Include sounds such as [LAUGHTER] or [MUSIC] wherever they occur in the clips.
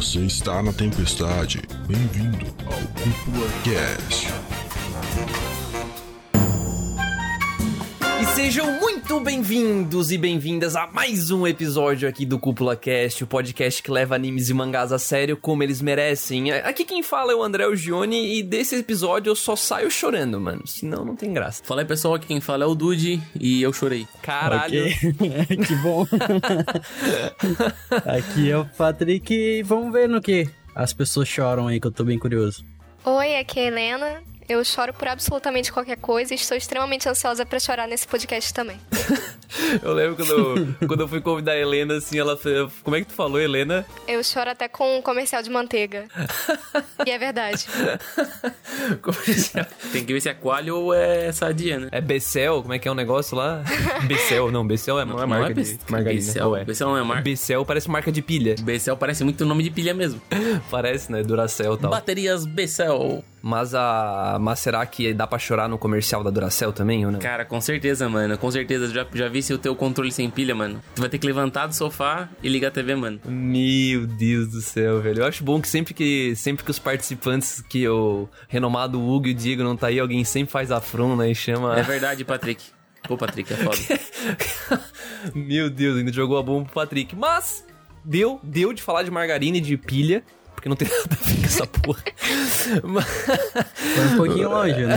Você está na tempestade. Bem-vindo ao Cúpula sejam muito bem-vindos e bem-vindas a mais um episódio aqui do Cúpula Cast, o podcast que leva animes e mangás a sério como eles merecem. Aqui quem fala é o André Gione e desse episódio eu só saio chorando, mano. Senão não tem graça. Fala aí, pessoal, aqui quem fala é o Dude e eu chorei. Caralho. Ok. [LAUGHS] que bom. [LAUGHS] Aqui é o Patrick e vamos ver no que as pessoas choram aí, que eu tô bem curioso. Oi, aqui é a Helena. Eu choro por absolutamente qualquer coisa e estou extremamente ansiosa pra chorar nesse podcast também. [LAUGHS] Eu lembro quando eu, [LAUGHS] quando eu fui convidar a Helena, assim, ela fez. Como é que tu falou, Helena? Eu choro até com um comercial de manteiga. [LAUGHS] e é verdade. Comercial. Tem que ver se é coalho ou é sadia, né? É Becel? Como é que é o negócio lá? Becel, não, Becel é, Não é marca Be- de margarina. Becel. É? Becel não é marca. Becel parece marca de pilha. Becel parece muito nome de pilha mesmo. Parece, né? Duracell e tal. Baterias Becel. Mas a. Mas será que dá pra chorar no comercial da Duracell também ou não? Cara, com certeza, mano. Com certeza. Já, já vi se o teu controle sem pilha, mano. Tu vai ter que levantar do sofá e ligar a TV, mano. Meu Deus do céu, velho. Eu acho bom que sempre que sempre que os participantes, que o renomado Hugo e o Diego não tá aí, alguém sempre faz afronta né, e chama. É verdade, Patrick. Pô, Patrick, é foda. [LAUGHS] Meu Deus, ainda jogou a bomba pro Patrick. Mas deu, deu de falar de margarina e de pilha, porque não tem nada a ver com essa porra. Mas- Foi um pouquinho longe, né?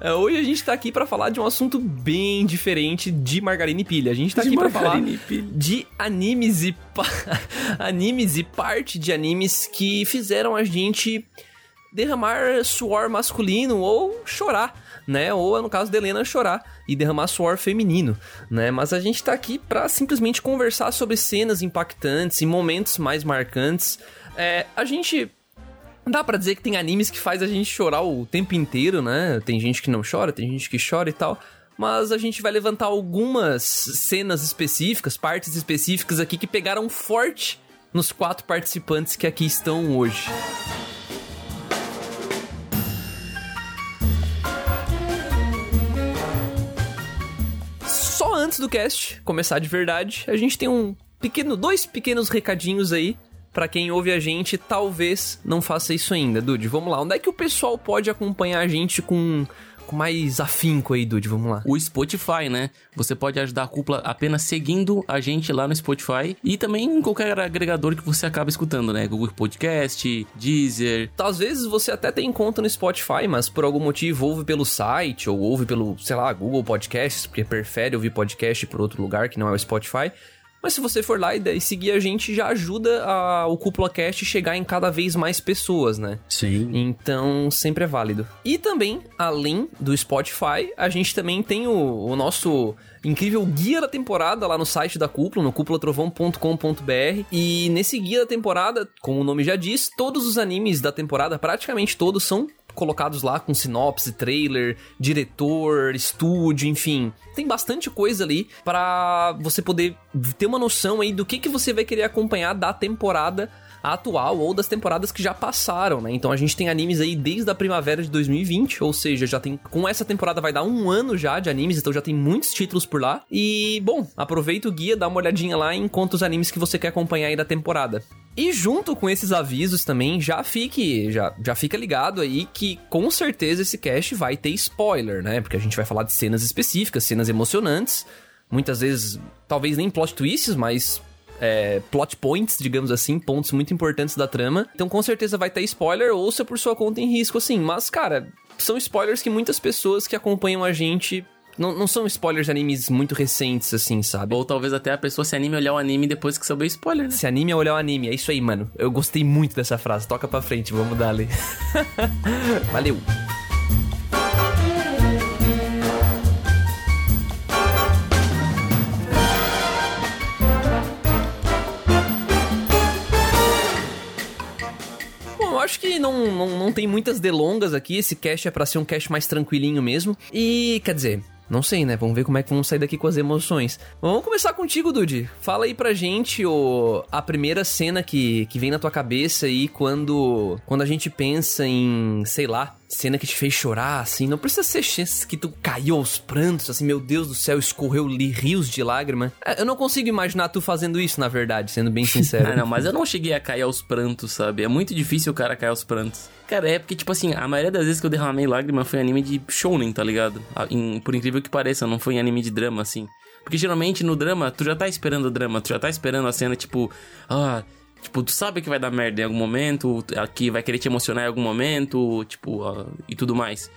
É, Hoje a gente tá aqui pra falar de um assunto bem diferente de margarina e pilha. A gente tá De aqui pra falar de animes e pa- [LAUGHS] animes e parte de animes que fizeram a gente derramar suor masculino ou chorar, né? Ou no caso da Helena chorar e derramar suor feminino, né? Mas a gente tá aqui pra simplesmente conversar sobre cenas impactantes e momentos mais marcantes. É, a gente Dá pra dizer que tem animes que faz a gente chorar o tempo inteiro, né? Tem gente que não chora, tem gente que chora e tal. Mas a gente vai levantar algumas cenas específicas, partes específicas aqui que pegaram forte nos quatro participantes que aqui estão hoje. Só antes do cast começar de verdade, a gente tem um pequeno, dois pequenos recadinhos aí Pra quem ouve a gente, talvez não faça isso ainda, Dude. Vamos lá, onde é que o pessoal pode acompanhar a gente com, com mais afinco aí, Dude? Vamos lá. O Spotify, né? Você pode ajudar a cúpula apenas seguindo a gente lá no Spotify e também em qualquer agregador que você acaba escutando, né? Google Podcast, Deezer. Às vezes você até tem conta no Spotify, mas por algum motivo ouve pelo site ou ouve pelo, sei lá, Google Podcasts, porque prefere ouvir podcast por outro lugar que não é o Spotify. Mas se você for lá e seguir a gente, já ajuda a, o Cúpula Cast chegar em cada vez mais pessoas, né? Sim. Então, sempre é válido. E também, além do Spotify, a gente também tem o, o nosso incrível guia da temporada lá no site da Cúpula, no cúpulatrovão.com.br. E nesse guia da temporada, como o nome já diz, todos os animes da temporada, praticamente todos, são colocados lá com sinopse, trailer, diretor, estúdio, enfim. Tem bastante coisa ali pra você poder ter uma noção aí do que, que você vai querer acompanhar da temporada atual ou das temporadas que já passaram, né? Então a gente tem animes aí desde a primavera de 2020, ou seja, já tem com essa temporada vai dar um ano já de animes, então já tem muitos títulos por lá. E bom, aproveita o guia, dá uma olhadinha lá em quantos animes que você quer acompanhar aí da temporada. E junto com esses avisos também, já fique, já, já fica ligado aí que com certeza esse cast vai ter spoiler, né? Porque a gente vai falar de cenas específicas, cenas emocionantes, muitas vezes talvez nem plot twists, mas é, plot points, digamos assim, pontos muito importantes da trama. Então com certeza vai ter spoiler, ouça por sua conta em risco, assim. Mas, cara, são spoilers que muitas pessoas que acompanham a gente. Não, não são spoilers de animes muito recentes, assim, sabe? Ou talvez até a pessoa se anime a olhar o anime depois que souber spoiler, né? Se anime a olhar o anime, é isso aí, mano. Eu gostei muito dessa frase. Toca pra frente, vamos dar ali. [LAUGHS] Valeu. Acho que não, não, não tem muitas delongas aqui. Esse cast é pra ser um cast mais tranquilinho mesmo. E, quer dizer, Não sei, né? Vamos ver como é que vamos sair daqui com as emoções. Vamos começar contigo, Dude. Fala aí pra gente o, a primeira cena que, que vem na tua cabeça aí quando, quando a gente pensa em, sei lá, cena que te fez chorar, assim. Não precisa ser chance que tu caiu aos prantos, assim, meu Deus do céu, escorreu rios de lágrima. É, Eu não consigo imaginar tu fazendo isso, na verdade, sendo bem sincero. [LAUGHS] Ah, não, mas eu não cheguei a cair aos prantos, sabe? É muito difícil o cara cair aos prantos. Cara, é porque, tipo assim, a maioria das vezes que eu derramei lágrima foi anime de shounen, tá ligado? Em- por incrível que pareça, não foi em anime de drama, assim. Porque geralmente no drama, tu já tá esperando o drama, tu já tá esperando a cena, tipo, ah, tipo, tu sabe que vai dar merda em algum momento, que vai querer te emocionar em algum momento, tipo, ah, e tudo mais.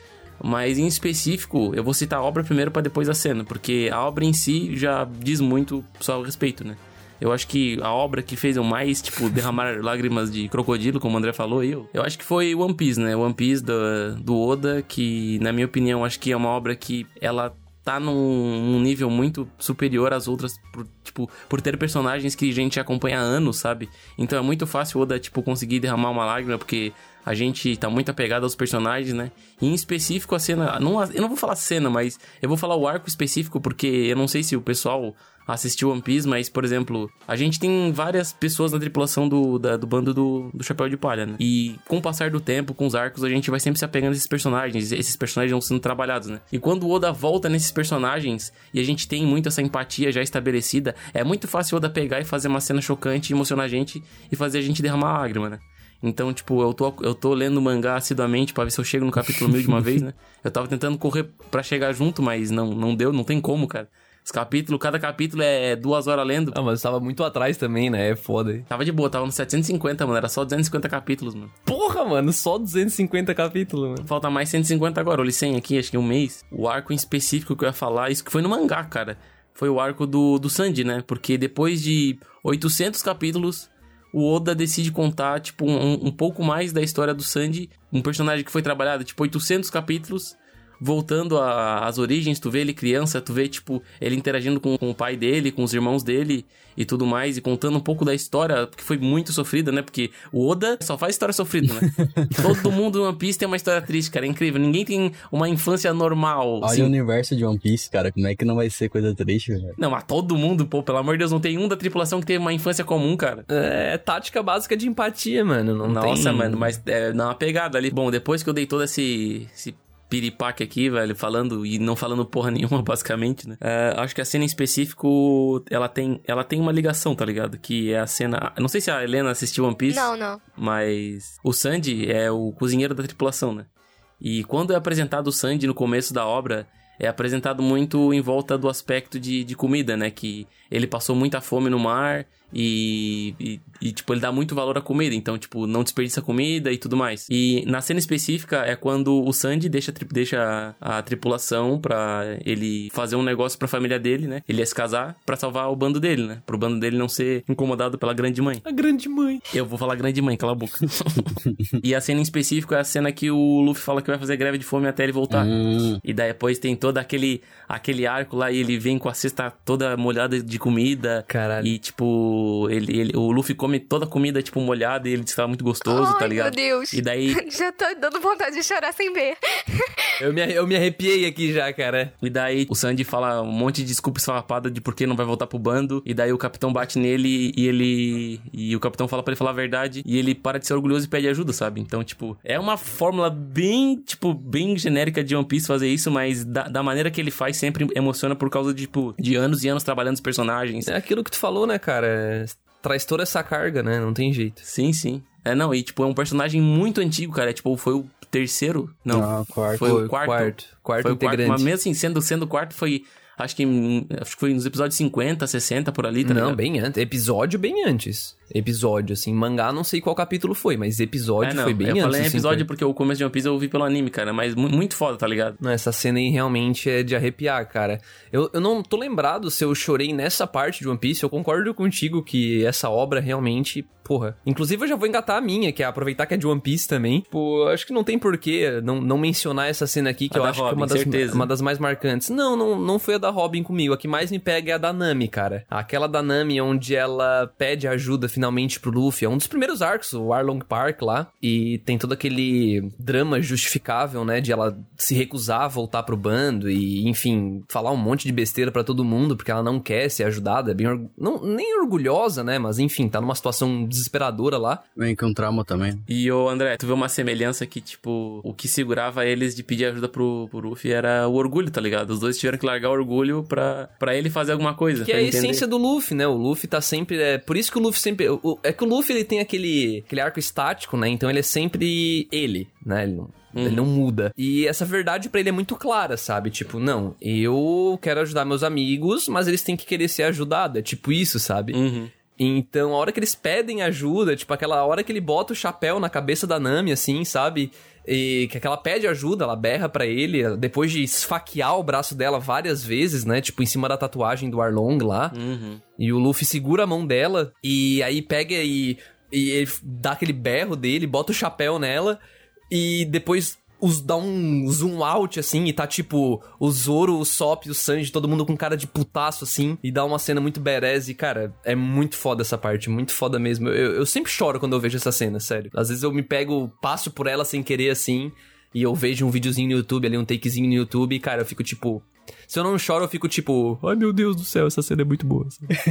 Mas em específico, eu vou citar a obra primeiro pra depois a cena, porque a obra em si já diz muito só a respeito, né? Eu acho que a obra que fez eu mais, tipo, [LAUGHS] derramar lágrimas de crocodilo, como o André falou, eu, eu acho que foi One Piece, né? One Piece do, do Oda, que, na minha opinião, acho que é uma obra que ela tá num, num nível muito superior às outras, por, tipo, por ter personagens que a gente acompanha há anos, sabe? Então é muito fácil o Oda, tipo, conseguir derramar uma lágrima, porque a gente tá muito apegado aos personagens, né? E em específico a cena, não, eu não vou falar cena, mas eu vou falar o arco específico, porque eu não sei se o pessoal assistiu One Piece, mas, por exemplo, a gente tem várias pessoas na tripulação do, da- do bando do, do Chapéu de Palha, né? E com o passar do tempo, com os arcos, a gente vai sempre se apegando a esses personagens, esses personagens vão sendo trabalhados, né? E quando o Oda volta nesses personagens e a gente tem muito essa empatia já estabelecida, é muito fácil o Oda pegar e fazer uma cena chocante, emocionar a gente e fazer a gente derramar lágrima, né? Então, tipo, eu tô, eu tô lendo o mangá assiduamente pra ver se eu chego no capítulo mil de uma vez, né? [LAUGHS] Eu tava tentando correr pra chegar junto, mas não, não deu, não tem como, cara. Os capítulos, cada capítulo é duas horas lendo. Ah, mas tava muito atrás também, né? É foda. Tava de boa, tava no 750, mano. Era só 250 capítulos, mano. Porra, mano, só 250 capítulos, mano. Falta mais 150 agora. Eu li 100 aqui, acho que um mês. O arco em específico que eu ia falar, isso que foi no mangá, cara. Foi o arco do, do Sanji, né? Porque depois de 800 capítulos, o Oda decide contar, tipo, um, um pouco mais da história do Sanji. Um personagem que foi trabalhado, tipo, 800 capítulos. Voltando às origens, tu vê ele criança, tu vê, tipo, ele interagindo com, com o pai dele, com os irmãos dele e tudo mais, e contando um pouco da história, que foi muito sofrida, né? Porque o Oda só faz história sofrida, né? [LAUGHS] Todo mundo no One Piece tem uma história triste, cara. É incrível. Ninguém tem uma infância normal. Olha assim. o universo de One Piece, cara. Como é que não vai ser coisa triste, velho? Não, mas todo mundo, pô, pelo amor de Deus, não tem um da tripulação que teve uma infância comum, cara. É tática básica de empatia, mano. Não Nossa, tem... mano, mas é, dá uma pegada ali. Bom, depois que eu dei todo esse, esse piripaque aqui, velho, falando e não falando porra nenhuma, [LAUGHS] basicamente, né? É, acho que a cena em específico, ela tem, ela tem uma ligação, tá ligado? Que é a cena... Não sei se a Helena assistiu One Piece. Não, não. Mas o Sandy é o cozinheiro da tripulação, né? E quando é apresentado o Sandy no começo da obra, é apresentado muito em volta do aspecto de, de comida, né? Que ele passou muita fome no mar e, e, e, tipo, ele dá muito valor à comida. Então, tipo, não desperdiça comida e tudo mais. E na cena específica é quando o Sandy deixa, deixa a, a tripulação pra ele fazer um negócio pra família dele, né? Ele ia se casar pra salvar o bando dele, né? Pro bando dele não ser incomodado pela grande mãe. A grande mãe. Eu vou falar grande mãe, cala a boca. [LAUGHS] e a cena em específico é a cena que o Luffy fala que vai fazer greve de fome até ele voltar. Hum, E daí depois tem todo aquele, aquele arco lá e ele vem com a cesta toda molhada de comida. Caralho. E tipo, ele, ele- o Luffy come toda a comida, tipo, molhada e ele diz que tava muito gostoso, Ai, tá ligado? meu Deus. E daí, [LAUGHS] Já tô dando vontade de chorar sem ver. Eu me, eu me arrepiei aqui já, cara. e daí o Sandy fala um monte de desculpa esfarrapada de por que não vai voltar pro bando. E daí o capitão bate nele e ele. E o capitão fala pra ele falar a verdade. E ele para de ser orgulhoso e pede ajuda, sabe? Então, tipo, é uma fórmula bem, tipo, bem genérica de One Piece fazer isso, mas da, da maneira que ele faz sempre emociona por causa de, tipo, de anos e anos trabalhando os personagens. É aquilo que tu falou, né, cara? É- Traz toda essa carga, né? Não tem jeito. Sim, sim. É, não, e tipo, é um personagem muito antigo, cara. É, tipo, foi o terceiro? Não, Não, quarto. foi, o quarto. quarto. Quarto foi o quarto, mas mesmo assim, sendo, sendo o quarto, foi. Acho que, em- acho que foi nos episódios 50, 60 por ali, tá não, ligado? bem antes. Episódio bem antes. Episódio, assim. Mangá, não sei qual capítulo foi, mas episódio É, não, foi bem eu antes. falei assim, episódio foi. porque o começo de One Piece eu vi pelo anime, cara, mas mu- muito foda, tá ligado? Não, essa cena aí realmente é de arrepiar, cara. Eu, eu não tô lembrado se eu chorei nessa parte de One Piece. Eu concordo contigo que essa obra realmente, porra. Inclusive, eu já vou engatar a minha, que é aproveitar que é de One Piece também. Pô, acho que não tem porquê não, não mencionar essa cena aqui, que A eu acho que é Robin, uma das, certeza. uma das mais marcantes. Não, não, não foi a da Robin comigo. A que mais me pega é a da Nami, cara. Aquela da Nami onde ela pede ajuda finalmente pro Luffy. É um dos primeiros arcos, o Arlong Park lá. E tem todo aquele drama justificável, né? De ela se recusar a voltar pro bando e, enfim, falar um monte de besteira para todo mundo porque ela não quer ser ajudada. É bem. Or... Não, nem orgulhosa, né? Mas, enfim, tá numa situação desesperadora lá. Vem com trauma também. E, ô André, tu vê uma semelhança que, tipo, o que segurava eles de pedir ajuda pro, pro Luffy era o orgulho, tá ligado? Os dois tiveram que largar o orgulho pra, pra ele fazer alguma coisa. Que é a essência do Luffy, né? O Luffy tá sempre. É, por isso que o Luffy sempre. O, é que o Luffy ele tem aquele, aquele arco estático, né? Então ele é sempre ele, né? Ele não, Ele Uhum. não muda. E essa verdade pra ele é muito clara, sabe? Tipo, não, eu quero ajudar meus amigos, mas eles têm que querer ser ajudados. É tipo isso, sabe? Uhum. Então, a hora que eles pedem ajuda, tipo, aquela hora que ele bota o chapéu na cabeça da Nami, assim, sabe? E que ela pede ajuda, ela berra pra ele, depois de esfaquear o braço dela várias vezes, né? Tipo, em cima da tatuagem do Arlong lá. Uhum. E o Luffy segura a mão dela e aí pega e, e ele dá aquele berro dele, bota o chapéu nela e depois os, dá um zoom out, assim, e tá tipo o Zoro, o Sop, o Sanji, todo mundo com cara de putaço, assim, e dá uma cena muito badass e, cara, é muito foda essa parte, muito foda mesmo. Eu, eu sempre choro quando eu vejo essa cena, sério. Às vezes eu me pego, passo por ela sem querer, assim, e eu vejo um videozinho no YouTube, ali um takezinho no YouTube, e, cara, eu fico tipo... Se eu não choro, eu fico tipo, ai meu Deus do céu, essa cena é muito boa.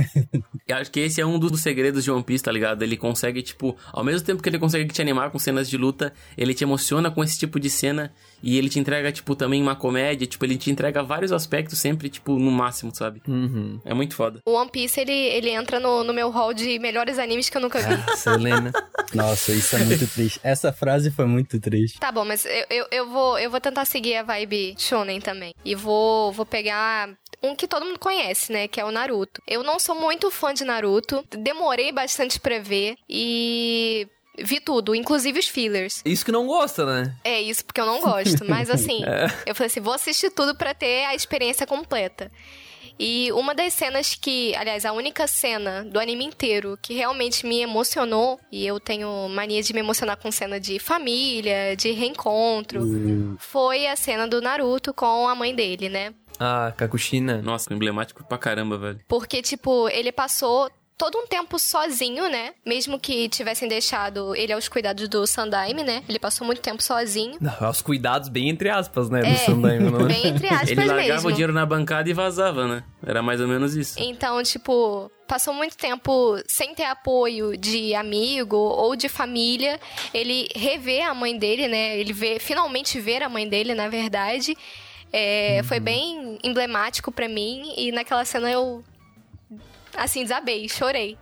[LAUGHS] Eu acho que esse é um dos segredos de One Piece, tá ligado? Ele consegue, tipo, ao mesmo tempo que ele consegue te animar com cenas de luta, ele te emociona com esse tipo de cena e ele te entrega, tipo, também uma comédia, tipo, ele te entrega vários aspectos sempre, tipo, no máximo, sabe? Uhum. É muito foda. O One Piece, ele, ele entra no, no meu hall de melhores animes que eu nunca vi. Essa Helena. [LAUGHS] Nossa, isso é muito triste. Essa frase foi muito triste. Tá bom, mas eu, eu, eu vou, eu vou tentar seguir a vibe shonen também. E vou, vou pegar um que todo mundo conhece, né? Que é o Naruto. Eu não sou muito fã de Naruto. Demorei bastante pra ver. E... Vi tudo, inclusive os fillers. Isso que não gosta, né? É isso porque eu não gosto. Mas [LAUGHS] assim, eu falei assim, vou assistir tudo pra ter a experiência completa. E uma das cenas que, aliás, a única cena do anime inteiro que realmente me emocionou, e eu tenho mania de me emocionar com cena de família, de reencontro, foi a cena do Naruto com a mãe dele, né? Ah, Kakushina. Nossa, emblemático pra caramba, velho. Porque, tipo, ele passou todo um tempo sozinho, né? Mesmo que tivessem deixado ele aos cuidados do Sandaime, né? Ele passou muito tempo sozinho. Não, os cuidados bem entre aspas, né? Do É, Sandaime, não é? bem entre aspas Ele largava mesmo. o dinheiro na bancada e vazava, né? Era mais ou menos isso. Então, tipo, passou muito tempo sem ter apoio de amigo ou de família. Ele revê a mãe dele, né? Ele vê, finalmente ver a mãe dele, na verdade. É, Foi bem emblemático pra mim. E naquela cena eu, assim, desabei, chorei.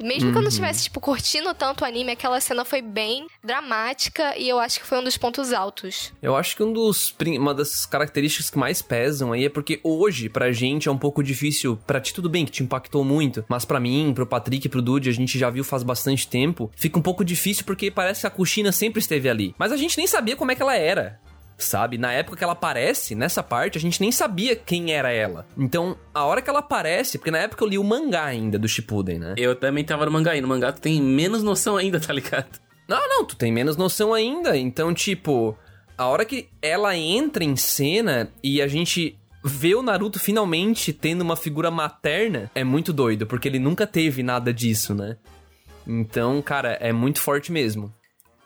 Mesmo que eu não estivesse, tipo, curtindo tanto o anime, aquela cena foi bem dramática e eu acho que foi um dos pontos altos. Eu acho que um dos, uma das características que mais pesam aí é porque hoje, pra gente, é um pouco difícil. Pra ti, tudo bem, que te impactou muito. Mas pra mim, pro Patrick pro Dude, a gente já viu faz bastante tempo. Fica um pouco difícil porque parece que a Kushina sempre esteve ali. Mas a gente nem sabia como é que ela era. Sabe? Na época que ela aparece, nessa parte, a gente nem sabia quem era ela. Então, a hora que ela aparece, porque na época eu li o mangá ainda do Shippuden, né? Eu também tava no mangá, e no mangá tu tem menos noção ainda, tá ligado? Não, não, tu tem menos noção ainda. Então, tipo, a hora que ela entra em cena e a gente vê o Naruto finalmente tendo uma figura materna, é muito doido, porque ele nunca teve nada disso, né? Então, cara, é muito forte mesmo.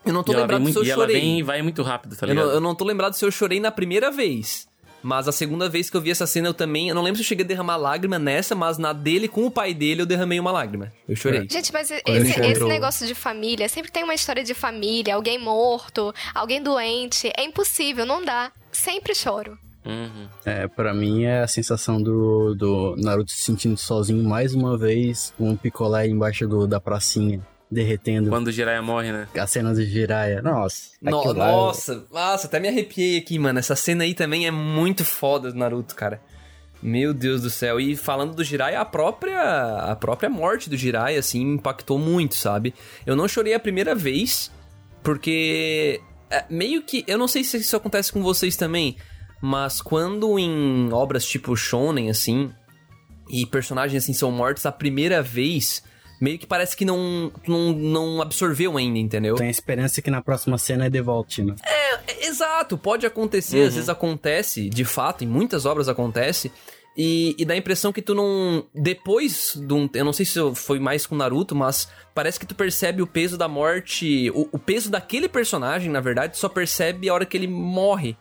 Eu não tô lembrado se muito, eu e ela chorei. vem e vai muito rápido, tá eu, ligado? não, eu não tô lembrado se eu chorei na primeira vez. Mas a segunda vez que eu vi essa cena, eu também. Eu não lembro se eu cheguei a derramar lágrima nessa, mas na dele com o pai dele eu derramei uma lágrima. Eu chorei. Gente, mas esse, esse negócio de família, sempre tem uma história de família, alguém morto, alguém doente. É impossível, não dá. Sempre choro. Uhum. É, pra mim é a sensação do, do Naruto se sentindo sozinho mais uma vez, com um picolé embaixo do, da pracinha, derretendo. Quando o Jiraiya morre, né? A cena do Jiraiya. Nossa. No- lá- nossa, nossa, até me arrepiei aqui, mano. Essa cena aí também é muito foda do Naruto, cara. Meu Deus do céu. E falando do Jiraiya, a própria a própria morte do Jiraiya assim impactou muito, sabe? Eu não chorei a primeira vez porque é, meio que, eu não sei se isso acontece com vocês também, mas quando em obras tipo shonen assim, e personagens assim são mortos a primeira vez, meio que parece que não não, não absorveu ainda, entendeu? Tem a esperança que na próxima cena é de Valtina. É, Exato, pode acontecer, às vezes acontece, de fato, em muitas obras acontece. E, e dá a impressão que tu não. Depois de um. Eu não sei se foi mais com Naruto, mas parece que tu percebe o peso da morte. O, o peso daquele personagem, na verdade, só percebe a hora que ele morre.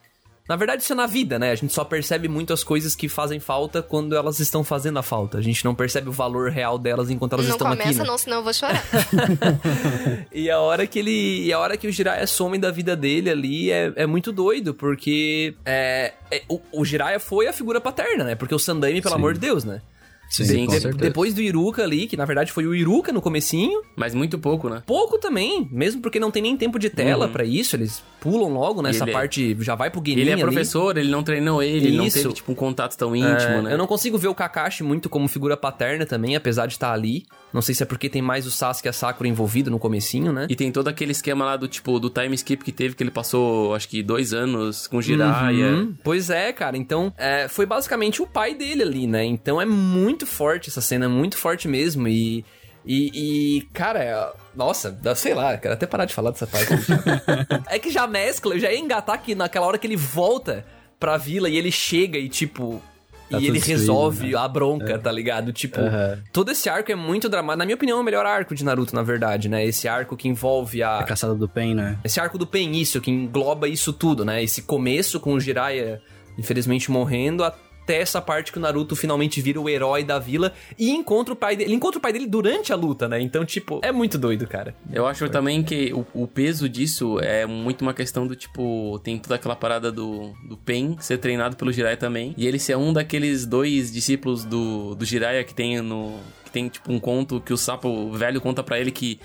Na verdade, isso é na vida, né? A gente só percebe muito as coisas que fazem falta quando elas estão fazendo a falta. A gente não percebe o valor real delas enquanto elas não estão aqui. começa né? não, senão eu vou chorar. [LAUGHS] E a hora que ele. E a hora que o Jiraiya some da vida dele ali é, é muito doido, porque é, é- o, o Jiraiya foi a figura paterna, né? Porque o Sandaime, pelo Sim. amor de Deus, né? Sim, De- depois do Iruka ali, que na verdade foi o Iruka no comecinho, Mas muito pouco, né? pouco também, mesmo porque não tem nem tempo de tela Uhum. pra isso, eles pulam logo nessa ele é- parte, já vai pro Genin Ele é ali. professor, ele não treinou ele, ele não teve, tipo, um contato tão íntimo, É, né? Eu não consigo ver o Kakashi muito como figura paterna também, apesar de estar ali. Não sei se é porque tem mais o Sasuke e a Sakura envolvido no comecinho, né? E tem todo aquele esquema lá do, tipo, do time skip que teve, que ele passou, acho que, dois anos com Jiraiya. Uhum. Pois é, cara. Então, é, foi basicamente o pai dele ali, né? Então é muito forte essa cena, é muito forte mesmo. E, e, e, cara, é- nossa, sei lá, quero até parar de falar dessa parte. [LAUGHS] é que já mescla, eu já ia engatar aqui naquela hora que ele volta pra vila e ele chega e, tipo. Tá e ele resolve né? a bronca, tá ligado? Tipo, Aham. todo esse arco é muito dramático. Na minha opinião, é o melhor arco de Naruto, na verdade, né? Esse arco que envolve a, A caçada do Pen, né? esse arco do Pen, isso, que engloba isso tudo, né? Esse começo com o Jiraiya, infelizmente, morrendo, até essa parte que o Naruto finalmente vira o herói da vila e encontra o pai dele. Ele encontra o pai dele durante a luta, né? Então, tipo, é muito doido, cara. Eu acho também que o, o peso disso é muito uma questão do tipo. Tem toda aquela parada do, do Pen ser treinado pelo Jiraiya também. E ele ser um daqueles dois discípulos do, do Jiraiya que tem no. Que tem, tipo, um conto que o sapo velho conta pra ele que.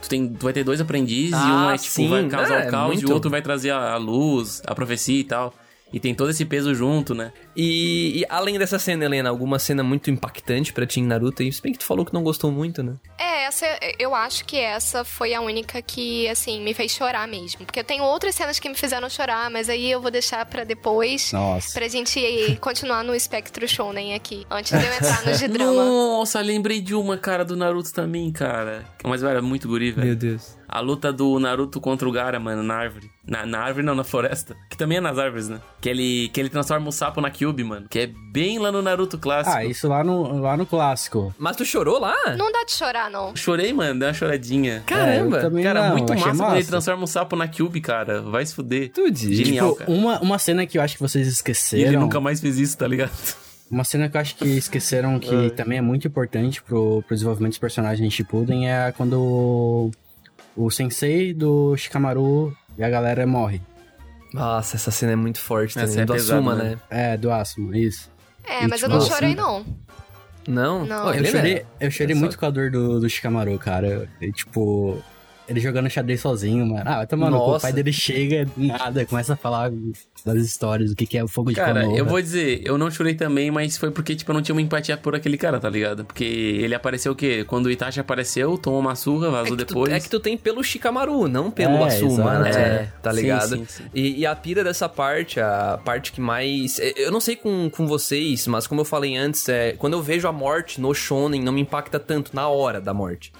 Tu, tem, tu vai ter dois aprendizes e um Ah, é tipo, sim. vai causar É, o caos e muito. o outro vai trazer a, a luz, a profecia e tal. E tem todo esse peso junto, né? E, e além dessa cena, Helena, alguma cena muito impactante pra ti em Naruto? E se bem que tu falou que não gostou muito, né? É, essa, eu acho que essa foi a única que, assim, me fez chorar mesmo. Porque eu tenho outras cenas que me fizeram chorar, mas aí eu vou deixar pra depois. Nossa. Pra gente [LAUGHS] continuar no espectro shonen aqui, antes de eu entrar nos de drama. Nossa, lembrei de uma, cara, do Naruto também, cara. Mas, velho, é muito guri, velho. Deus. A luta do Naruto contra o Gara, mano, na árvore. Na, na árvore não, na floresta. Que também é nas árvores, né? Que ele, que ele transforma o sapo na Kyubi, mano. Que é bem lá no Naruto clássico. Ah, isso lá no, lá no clássico. Mas tu chorou lá? Não dá de chorar, não. Chorei, mano, deu uma choradinha. Caramba! É, eu também Cara, não, muito achei massa quando ele massa. transforma o sapo na Kyubi, cara. Vai se fuder. Tu diz. Genial, Tipo, cara. uma, uma cena que eu acho que vocês E esqueceram. ele nunca mais fez isso, tá ligado? [LAUGHS] Uma cena que eu acho que esqueceram que também é muito importante pro, pro desenvolvimento dos personagens de Shippuden é quando o, o sensei do Shikamaru e a galera morre. Nossa, essa cena é muito forte Essa também. é do pesada, Asuma, né? né? É, do Asuma, isso. É, E, mas eu tipo, não chorei, assim, não. Não? Não. Pô, Eu Eu chorei, eu chorei é só- muito com a dor do, do Shikamaru, cara. E, tipo, ele jogando xadrez sozinho, mano. Ah, vai tomar no cu. O pai dele chega, do nada, começa a falar das histórias, do que, que é o fogo de Cara, Konoha. eu vou dizer, eu não chorei também, mas foi porque, tipo, eu não tinha uma empatia por aquele cara, tá ligado? Porque ele apareceu o quê? Quando o Itachi apareceu, tomou uma surra, É vazou tu, depois. é que tu tem pelo Shikamaru, não pelo É, Asuma, né? É, tá sim, ligado? sim, sim. E, e a pira dessa parte, a parte que mais. é, Eu não sei com, com vocês, mas como eu falei antes, é, quando eu vejo a morte no Shonen, não me impacta tanto na hora da morte.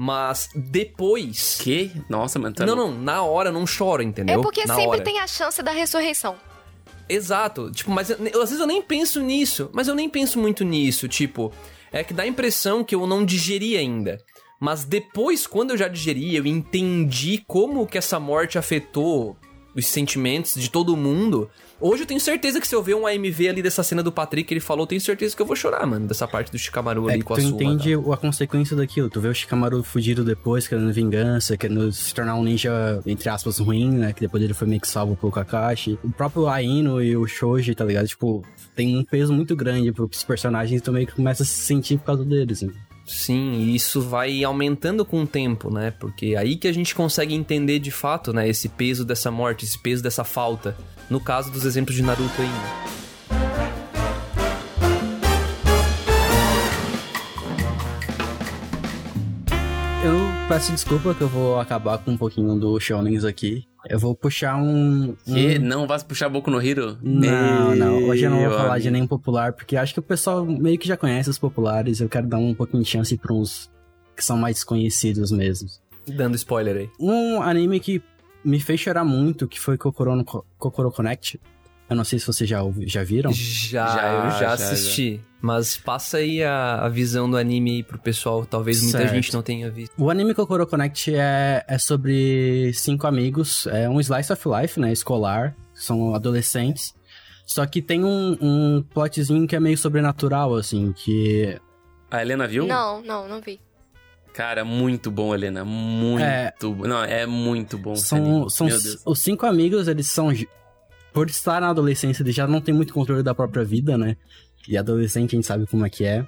Mas depois. Que? Nossa, mano, tá Não, não, na hora eu não choro, entendeu? É porque na sempre hora. tem a chance da ressurreição. Exato. Tipo, mas eu- às vezes eu nem penso nisso. Mas eu nem penso muito nisso. Tipo, é que dá a impressão que eu não digeri ainda. Mas depois, quando eu já digeri, eu entendi como que essa morte afetou os sentimentos de todo mundo. Hoje eu tenho certeza que se eu ver um AMV ali dessa cena do Patrick, ele falou, tenho certeza que eu vou chorar, mano, dessa parte do Shikamaru É ali com a tu entende a consequência daquilo. Tu vê o Shikamaru fugido depois, querendo vingança, querendo se tornar um ninja, entre aspas, ruim, né? Que depois ele foi meio que salvo pelo Kakashi. O próprio Aino e o Shoji, tá ligado? Tipo, tem um peso muito grande pros personagens e tu meio que começa a se sentir por causa deles, assim. Sim, e isso vai aumentando com o tempo, né? Porque aí que a gente consegue entender de fato, né, esse peso dessa morte, esse peso dessa falta. No caso dos exemplos de Naruto aí, né? Eu peço desculpa que eu vou acabar com um pouquinho do Shonens aqui. Eu vou puxar um... um... Que? Não vai puxar Boku no Hero? Não, não. Hoje eu não vou falar de nenhum popular, porque acho que o pessoal meio que já conhece os populares. Eu quero dar um pouquinho de chance pra uns que são mais conhecidos mesmo. Dando spoiler aí. Um anime que me fez chorar muito, que foi Kokoro, no, Kokoro Connect. Eu não sei se vocês já, já viram. Já, Já, eu já já, assisti. Mas passa aí a, a visão do anime aí pro pessoal. Talvez muita Certo. gente não tenha visto. O anime Kokoro Connect é, é sobre cinco amigos, é um slice of life, né, escolar, são adolescentes. Só que tem um, um plotzinho que é meio sobrenatural, assim, que A Helena viu? Não, não, não vi. Cara, muito bom, Helena. Muito. É. Não, é muito bom. são, são Meu Deus. os cinco amigos, eles são por estar na adolescência, eles já não têm muito controle da própria vida, né? E adolescente a gente sabe como é que é.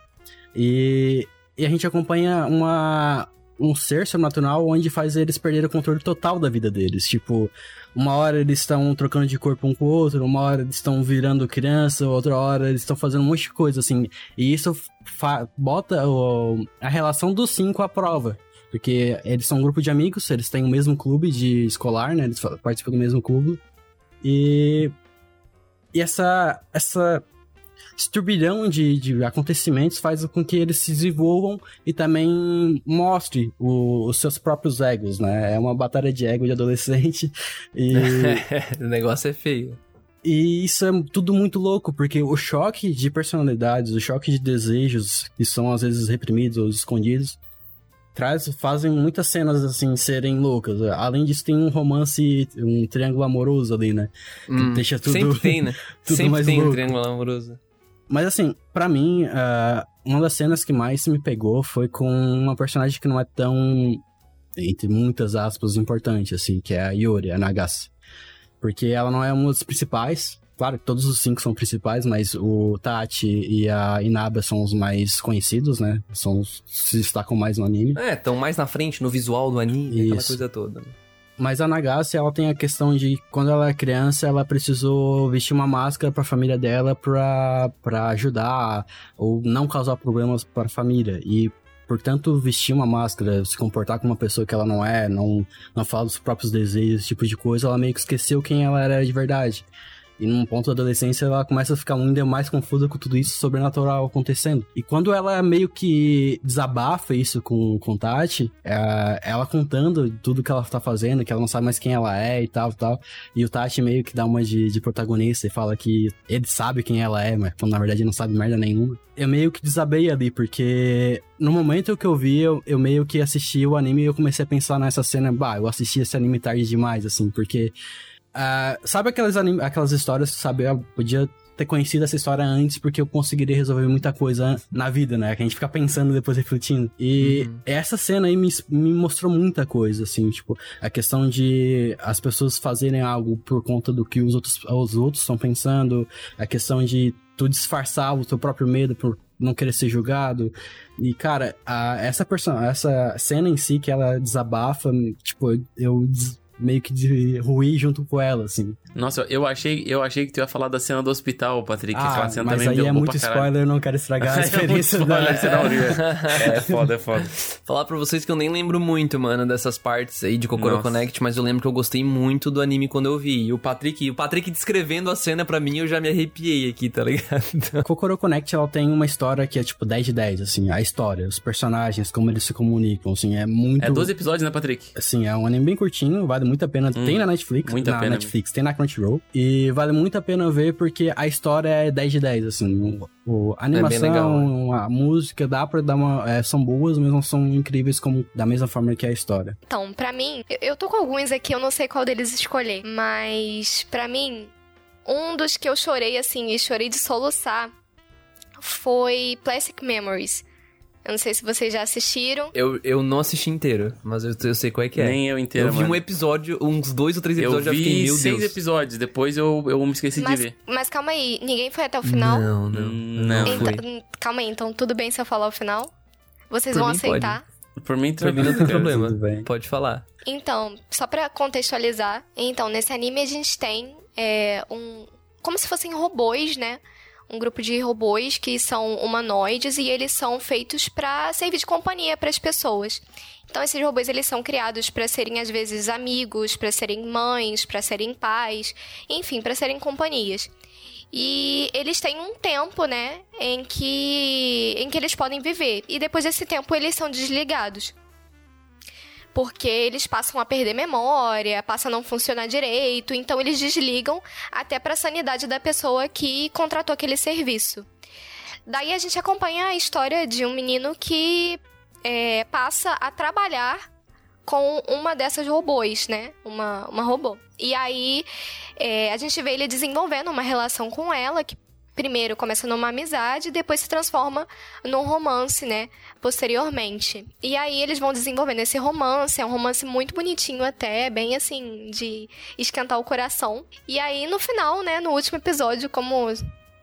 E, e a gente acompanha uma um ser sobrenatural onde faz eles perderem o controle total da vida deles. Tipo, uma hora eles estão trocando de corpo um com o outro, uma hora eles estão virando criança, outra hora eles estão fazendo um monte de coisa, assim. E isso bota o- a relação dos cinco à prova. Porque eles são um grupo de amigos, eles têm o mesmo clube de escolar, né? Eles participam do mesmo clube. E. E essa. essa esse turbilhão de, de acontecimentos faz com que eles se desenvolvam e também mostre o- os seus próprios egos, né? É uma batalha de ego de adolescente. E. [LAUGHS] o negócio é feio. E isso é tudo muito louco, porque o choque de personalidades, o choque de desejos, que são às vezes reprimidos ou escondidos, traz, fazem muitas cenas assim serem loucas. Além disso, tem um romance, um triângulo amoroso ali, né? Que Hum, deixa tudo. Sempre tem, né? [LAUGHS] Sempre tem um louco. triângulo amoroso. Mas assim, pra mim, ah, uma das cenas que mais me pegou foi com uma personagem que não é tão, entre muitas aspas, importante, assim, que é a Yori, a Nagase. Porque ela não é uma das principais. Claro que todos os cinco são principais, mas o Tati e a Inaba são os mais conhecidos, né? São os se destacam mais no anime. É, estão mais na frente no visual do anime, aquela Isso. coisa toda. Mas a Nagase, ela tem a questão de quando ela é criança, ela precisou vestir uma máscara pra família dela pra, pra ajudar ou não causar problemas para a família. E, portanto, vestir uma máscara, se comportar como uma pessoa que ela não é, não, não fala dos próprios desejos, esse tipo de coisa, ela meio que esqueceu quem ela era de verdade. E num ponto da adolescência, ela começa a ficar ainda mais confusa com tudo isso sobrenatural acontecendo. E quando ela meio que desabafa isso com, com Tati, é, ela contando tudo que ela tá fazendo, que ela não sabe mais quem ela é e tal, tal. E o Tati meio que dá uma de, de protagonista e fala que ele sabe quem ela é, mas na verdade não sabe merda nenhuma. Eu meio que desabei ali, porque no momento que eu vi, eu, eu meio que assisti o anime e eu comecei a pensar nessa cena, bah, eu assisti esse anime tarde demais, assim, porque ah, sabe aquelas, aquelas histórias, sabe? Eu podia ter conhecido essa história antes porque eu conseguiria resolver muita coisa na vida, né? Que a gente fica pensando depois refletindo. E Uhum. essa cena aí me, me mostrou muita coisa, assim, tipo, a questão de as pessoas fazerem algo por conta do que os outros os outros estão pensando, a questão de tu disfarçar o teu próprio medo por não querer ser julgado. E, cara, a- essa, essa cena em si que ela desabafa, tipo, eu des- meio que de ruí junto com ela, assim. Nossa, eu achei, eu achei que tu ia falar da cena do hospital, Patrick. Aquela Ah, cena mas também aí é muito spoiler, eu não quero estragar [LAUGHS] a É muito experiência spoiler, da... um- [LAUGHS] É foda, é foda. Falar pra vocês que eu nem lembro muito, mano, dessas partes aí de Kokoro Nossa. Connect, mas eu lembro que eu gostei muito do anime quando eu vi. E o Patrick, o Patrick descrevendo a cena pra mim, eu já me arrepiei aqui, tá ligado? [LAUGHS] Kokoro Connect, ela tem uma história que é tipo 10 de 10, assim, a história, os personagens, como eles se comunicam, assim, é muito... É 12 episódios, né, Patrick? Assim, é um anime bem curtinho, vale muito a pena. tem na Netflix, Hum, muita na pena Netflix, tem na Crunchyroll. E vale muito a pena ver porque a história é 10 de 10, assim. O, o- a animação, legal, a música, dá pra dar uma... é, são boas, mas não são incríveis como da mesma forma que a história. Então, pra mim, eu- eu tô com alguns aqui, eu não sei qual deles escolher, mas pra mim, um dos que eu chorei assim, e chorei de soluçar, foi Plastic Memories. Eu não sei se vocês já assistiram. Eu, eu não assisti inteiro, mas eu, eu sei qual é que é. Nem eu inteiro, eu vi mano. um episódio, uns dois ou três Eu episódios, já fiquei, vi meu seis Deus. episódios, depois eu, eu me esqueci Mas, de ver. mas calma aí, ninguém foi até o final? Não, não. Hum, não, não. Então, calma aí, então tudo bem se eu falar o final? Vocês Por vão mim, pode. aceitar? Por mim, não tem problema. Tudo bem. Pode falar. Então, só pra contextualizar, então, nesse anime a gente tem é, um. Como se fossem robôs, né? Um grupo de robôs que são humanoides e eles são feitos pra servir de companhia para as pessoas. Então, esses robôs eles são criados pra serem às vezes amigos, pra serem mães, pra serem pais, enfim, pra serem companhias. E eles têm um tempo, né, em que em que eles podem viver. E depois desse tempo eles são desligados. Porque eles passam a perder memória, passam a não funcionar direito, então eles desligam até para a sanidade da pessoa que contratou aquele serviço. Daí a gente acompanha a história de um menino que é, passa a trabalhar com uma dessas robôs, né? Uma, uma robô. E aí é, a gente vê ele desenvolvendo uma relação com ela, que primeiro começa numa amizade, depois se transforma num romance, né? Posteriormente. E aí eles vão desenvolvendo esse romance, é um romance muito bonitinho até, bem assim, de esquentar o coração. E aí no final, né, no último episódio, como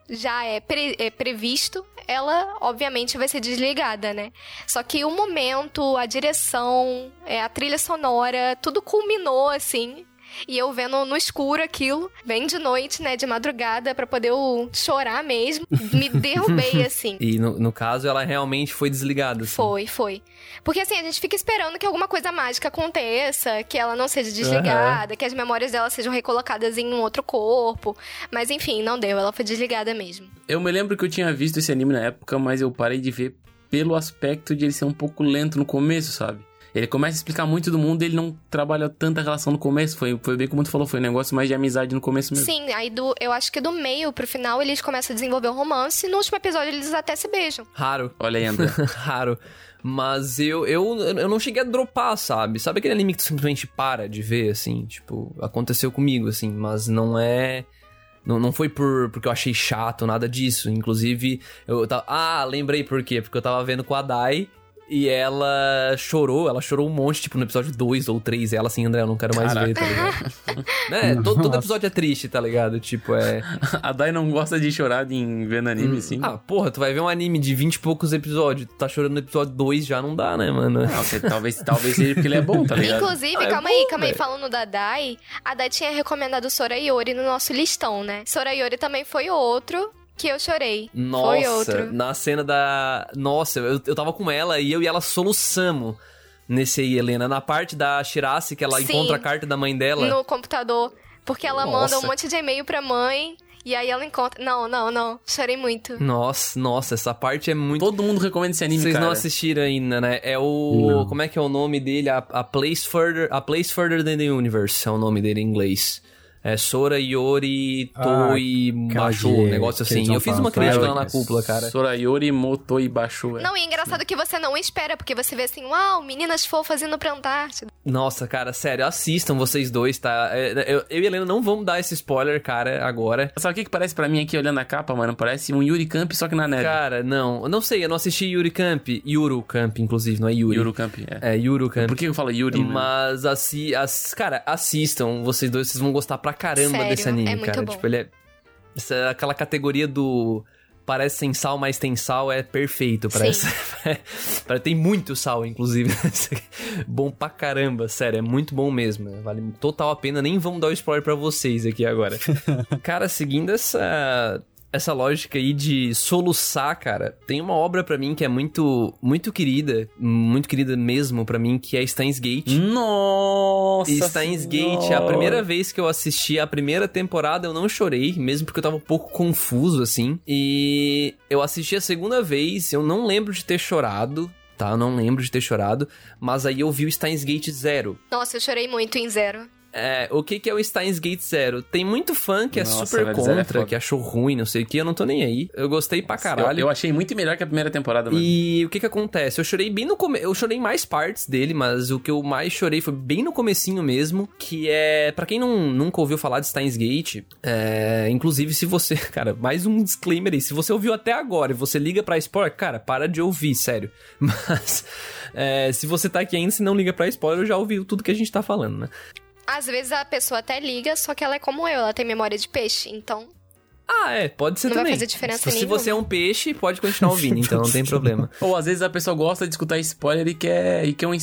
já é, pre é, previsto, ela obviamente vai ser desligada, né? Só que o momento, a direção, é, a trilha sonora, tudo culminou assim e eu vendo no escuro aquilo, bem de noite, né, de madrugada, para poder eu chorar mesmo. Me [LAUGHS] derrubei, assim. E no, no caso, ela realmente foi desligada, assim. Foi, foi. Porque assim, a gente fica esperando que alguma coisa mágica aconteça, que ela não seja desligada, uhum. que as memórias dela sejam recolocadas em um outro corpo. Mas enfim, não deu, ela foi desligada mesmo. Eu me lembro que eu tinha visto esse anime na época, mas eu parei de ver pelo aspecto de ele ser um pouco lento no começo, sabe? Ele começa a explicar muito do mundo, ele não trabalha tanta relação no começo. Foi, foi bem como tu falou, foi um negócio mais de amizade no começo mesmo. Sim, aí do, eu acho que do meio pro final eles começam a desenvolver o um romance e no último episódio eles até se beijam. Raro. Olha aí, André. [LAUGHS] Raro. Mas eu, eu, eu não cheguei a dropar, sabe? Sabe aquele anime que tu simplesmente para de ver, assim? Tipo, aconteceu comigo, assim, mas não é. Não, não foi por, porque eu achei chato, nada disso. Inclusive, eu tava. Ah, lembrei por quê? Porque eu tava vendo com a Dai e ela chorou, ela chorou um monte, tipo, no episódio 2 ou 3. Ela assim, André, eu não quero mais Caraca. ver, tá ligado? [LAUGHS] né? todo, todo, episódio é triste, tá ligado? Tipo, é. [LAUGHS] A Dai não gosta de chorar em vendo anime, hum. sim. Ah, porra, tu vai ver um anime de 20 e poucos episódios, tu tá chorando no episódio 2, já não dá, né, mano? Não, você, talvez, talvez seja porque ele é bom, tá ligado? Inclusive, ah, é calma é aí, calma aí, falando da Dai, a Dai tinha recomendado Sora Yori no nosso listão, né? Sora Yori também foi outro que eu chorei. Nossa, Foi outro. na cena da. Nossa, eu, eu tava com ela e eu e ela soluçamos nesse aí, Helena. Na parte da Shirase, que ela Sim, encontra a carta da mãe dela. No computador. Porque ela Nossa. manda um monte de e-mail pra mãe. E aí ela encontra. Não, não, não. Chorei muito. Nossa, nossa, essa parte é muito. Todo mundo recomenda esse anime, Vocês cara. não assistiram ainda, né? É o. Não. Como é que é o nome dele? A, a Place Further. A Place Further Than the Universe é o nome dele em inglês. É Sora, Yori, Toi, ah, Basho, um negócio assim. Eu fiz uma crítica lá na cúpula, cara. Sora, Yori, Moto e Basho. É. Não, e é engraçado que você não espera, porque você vê assim, uau, meninas fofas indo pra Antártida. Nossa, cara, sério, assistam vocês dois, tá? É, é, eu, eu e Helena não vamos dar esse spoiler, cara, agora. Sabe o que, que parece para mim aqui olhando a capa, mano? Parece um Yuri Camp, só que na neve. Cara, não. Não sei, eu não assisti Yuri Camp. Yuru Camp, inclusive, não é Yuri. Yuru Camp, é. É, Yuru Camp. Por que eu falo Yuri? Mas, assim, as, cara, assistam vocês dois, vocês vão gostar pra caramba Sério? desse anime, é muito cara. Bom. Tipo, ele é. Essa, é aquela categoria do parece sem sal, mas tem sal, é perfeito. [LAUGHS] Parece. tem muito sal, inclusive. [LAUGHS] bom pra caramba, sério, é muito bom mesmo. Né? Vale total a pena. Nem vamos dar o spoiler pra vocês aqui agora. [LAUGHS] Cara, seguindo essa essa lógica aí de soluçar, cara, tem uma obra para mim que é muito muito querida, muito querida mesmo para mim, que é Steins Gate. Nossa! E Steins Gate, a primeira vez que eu assisti a primeira temporada, eu não chorei, mesmo porque eu tava um pouco confuso assim. E eu assisti a segunda vez, eu não lembro de ter chorado, tá? Eu não lembro de ter chorado, mas aí eu vi o Steins Gate Zero. Nossa, eu chorei muito em Zero. É, o que, que é o Steins Gate Zero? Tem muito fã que é Nossa, super contra, é que achou ruim, não sei o que, eu não tô nem aí. Eu gostei pra caralho. Eu, eu achei muito melhor que a primeira temporada mesmo. E o que que acontece? Eu chorei bem no começo, eu chorei mais partes dele, mas o que eu mais chorei foi bem no comecinho mesmo, que é, para quem não, nunca ouviu falar de Steins Gate, é, inclusive se você, [LAUGHS] cara, mais um disclaimer aí, se você ouviu até agora e você liga pra spoiler, cara, para de ouvir, sério. [LAUGHS] Mas, é, se você tá aqui ainda, se não liga pra spoiler, já ouviu tudo que a gente tá falando, né? Às vezes a pessoa até liga, só que ela é como eu, ela tem memória de peixe, então. Ah, é, pode ser não também. Não vai fazer diferença Se, se você é um peixe, pode continuar ouvindo, então não tem problema. [LAUGHS] Ou às vezes a pessoa gosta de escutar spoiler e quer, e quer um... É.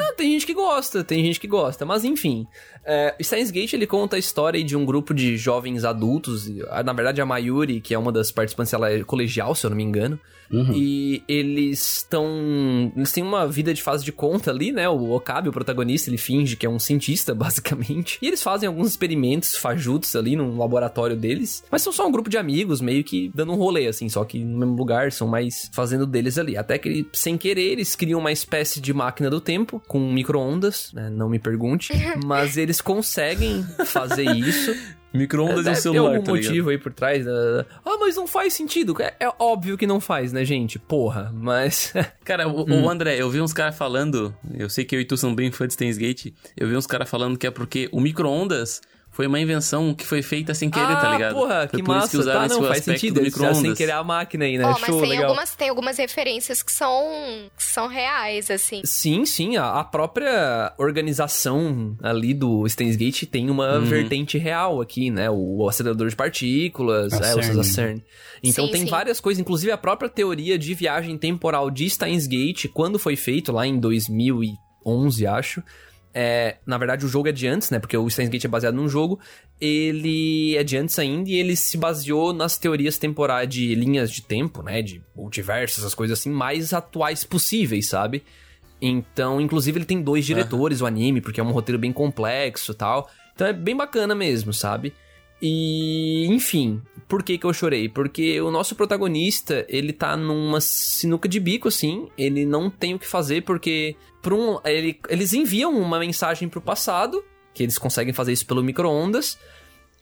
Ah, tem gente que gosta, tem gente que gosta, mas enfim. É, Steins Gate, ele conta a história de um grupo de jovens adultos, na verdade a Mayuri, que é uma das participantes, ela é colegial, se eu não me engano, Uhum. E eles estão. Eles têm uma vida de fase de conta ali, né? O Okabe, o protagonista, ele finge que é um cientista, [LAUGHS] basicamente. E eles fazem alguns experimentos fajutos ali no laboratório deles. Mas são só um grupo de amigos meio que dando um rolê, assim, só que no mesmo lugar, são mais fazendo deles ali. Até que, sem querer, eles criam uma espécie de máquina do tempo com micro-ondas, né? Não me pergunte. [LAUGHS] mas eles conseguem fazer isso. Micro-ondas e um celular, algum tá motivo aí por trás. né? Ah, mas não faz sentido. É, é óbvio que não faz, né, gente? Porra, mas. [LAUGHS] Cara, o, Hum. o André, eu vi uns caras falando, eu sei que eu e tu são bem fãs de Steins Gate, eu vi uns caras falando que é porque o micro-ondas foi uma invenção que foi feita sem querer, tá ligado? porra, Foi que por isso massa. usaram tá, esse não, faz sentido. do Eles sem querer a máquina aí, né? Ó, mas Show, tem legal. algumas, tem algumas referências que são, que são reais, assim. Sim, sim, a, a própria organização ali do Steins Gate tem uma Uhum. vertente real aqui, né? O, o acelerador de partículas, A é, o CERN. CERN. Então Sim, tem sim. várias coisas, inclusive a própria teoria de viagem temporal de Steins Gate, quando foi feito lá em 2011, acho. É, na verdade, o jogo é de antes, né? Porque o Steins Gate é baseado num jogo. Ele é de antes ainda e ele se baseou nas teorias temporais de linhas de tempo, né? De multiversos, essas coisas assim, mais atuais possíveis, sabe? Então, inclusive, ele tem dois diretores, o anime, porque é um roteiro bem complexo e tal. Então é bem bacana mesmo, sabe? E, enfim, por que que eu chorei? Porque o nosso protagonista, ele tá numa sinuca de bico, assim, ele não tem o que fazer, porque por um, ele- eles enviam uma mensagem pro passado, que eles conseguem fazer isso pelo micro-ondas,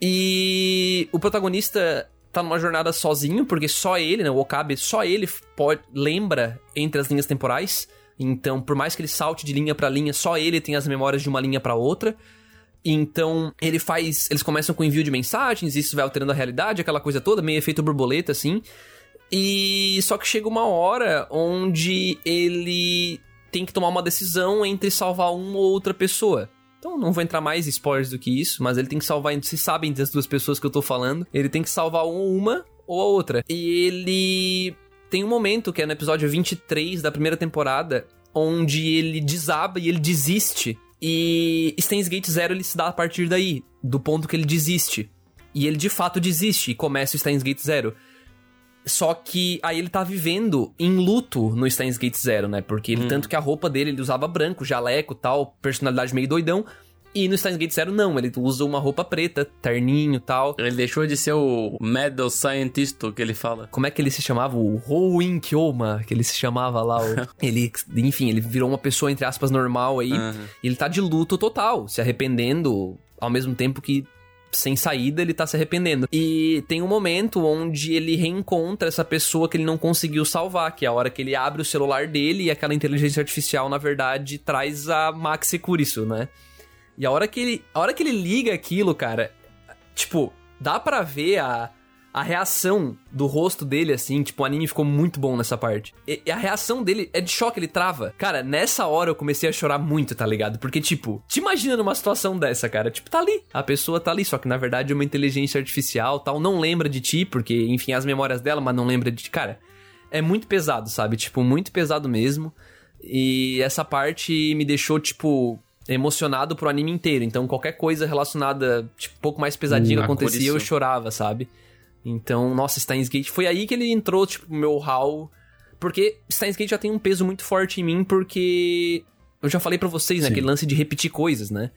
e o protagonista tá numa jornada sozinho, porque só ele, né, o Okabe, só ele pode, lembra entre as linhas temporais, então por mais que ele salte de linha pra linha, só ele tem as memórias de uma linha pra outra, então, ele faz. Eles começam com envio de mensagens, isso vai alterando a realidade, aquela coisa toda, meio efeito borboleta, assim. E só que chega uma hora onde ele tem que tomar uma decisão entre salvar uma ou outra pessoa. Então, não vou entrar mais em spoilers do que isso, mas ele tem que salvar. Vocês sabem das duas pessoas que eu tô falando. Ele tem que salvar uma ou a outra. E ele tem um momento, que é no episódio 23 da primeira temporada, onde ele desaba e ele desiste. E Steins Gate Zero ele se dá a partir daí, do ponto que ele desiste. E ele de fato desiste e começa o Steins Gate Zero. Só que aí ele tá vivendo em luto no Steins Gate Zero, né? Porque ele, tanto que a roupa dele, ele usava branco, jaleco tal, personalidade meio doidão. E no Steins Gate Zero, não, ele usa uma roupa preta, terninho tal. Ele deixou de ser o Mad Scientist que ele fala. Como é que ele se chamava? O Hoin Kyoma, que ele se chamava lá. O... [LAUGHS] ele, enfim, ele virou uma pessoa, entre aspas, normal aí. Aham. E ele tá de luto total, se arrependendo, ao mesmo tempo que sem saída ele tá se arrependendo. E tem um momento onde ele reencontra essa pessoa que ele não conseguiu salvar, que é a hora que ele abre o celular dele e aquela inteligência artificial, na verdade, traz a Max Securisu, né? E a hora que ele, a hora que ele liga aquilo, cara, tipo, dá pra ver a, a reação do rosto dele, assim, tipo, o anime ficou muito bom nessa parte. E, e a reação dele é de choque, ele trava. Cara, nessa hora eu comecei a chorar muito, tá ligado? Porque, tipo, te imagina numa situação dessa, cara. Tipo, tá ali, a pessoa tá ali, só que na verdade é uma inteligência artificial, tal, não lembra de ti, porque, enfim, as memórias dela, mas não lembra de ti. Cara, é muito pesado, sabe? Tipo, muito pesado mesmo. E essa parte me deixou, tipo, emocionado pro anime inteiro. Então, qualquer coisa relacionada, tipo, um pouco mais pesadinha Hum, acontecia, eu chorava, sabe? Então, nossa, Steins Gate. Foi aí que ele entrou, tipo, meu hall. Porque Steins Gate já tem um peso muito forte em mim, porque. Eu já falei pra vocês, né? Sim. Aquele lance de repetir coisas, né?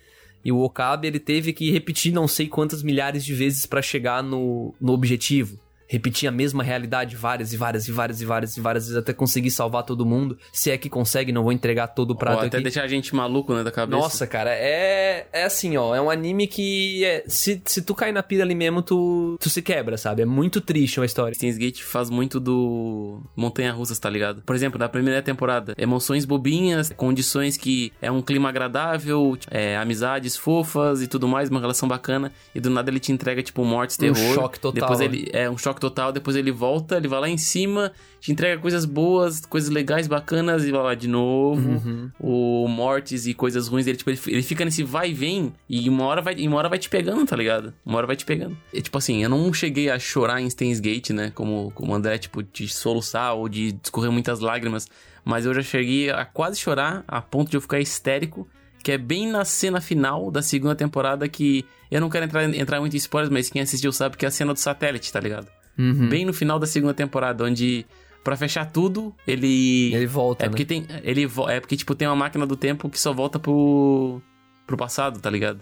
E o Okabe, ele teve que repetir não sei quantas milhares de vezes pra chegar no, no objetivo. Repetir a mesma realidade várias e várias e várias e várias e várias vezes até conseguir salvar todo mundo. Se é que consegue, não vou entregar todo o prato Ou até aqui. deixar a gente maluco, né, da cabeça. Nossa, cara, é, é assim, ó. É um anime que. é- se, se tu cair na pira ali mesmo, tu, tu se quebra, sabe? É muito triste uma história. Steins Gate faz muito do Montanha Russas, tá ligado? Por exemplo, na primeira temporada, emoções bobinhas, condições que é um clima agradável, é, amizades fofas e tudo mais, uma relação bacana, e do nada ele te entrega, tipo, mortes, Um terror. choque total, Depois né? ele é um choque total, depois ele volta, ele vai lá em cima, te entrega coisas boas, coisas legais, bacanas, e vai lá de novo. Uhum. O mortes e coisas ruins, ele, tipo, ele, ele fica nesse vai e vem, e uma hora vai, e uma hora vai te pegando, tá ligado? Uma hora vai te pegando. E, tipo assim, eu não cheguei a chorar em Steins Gate, né? Como, como o André, tipo, de soluçar ou de escorrer muitas lágrimas. Mas eu já cheguei a quase chorar, a ponto de eu ficar histérico. Que é bem na cena final da segunda temporada que... Eu não quero entrar, entrar muito em spoilers, mas quem assistiu sabe que é a cena do satélite, tá ligado? Uhum. Bem no final da segunda temporada, onde... Pra fechar tudo, ele... Ele volta, É né? porque tem. Ele é porque, tipo, tem uma máquina do tempo que só volta pro. pro passado, tá ligado?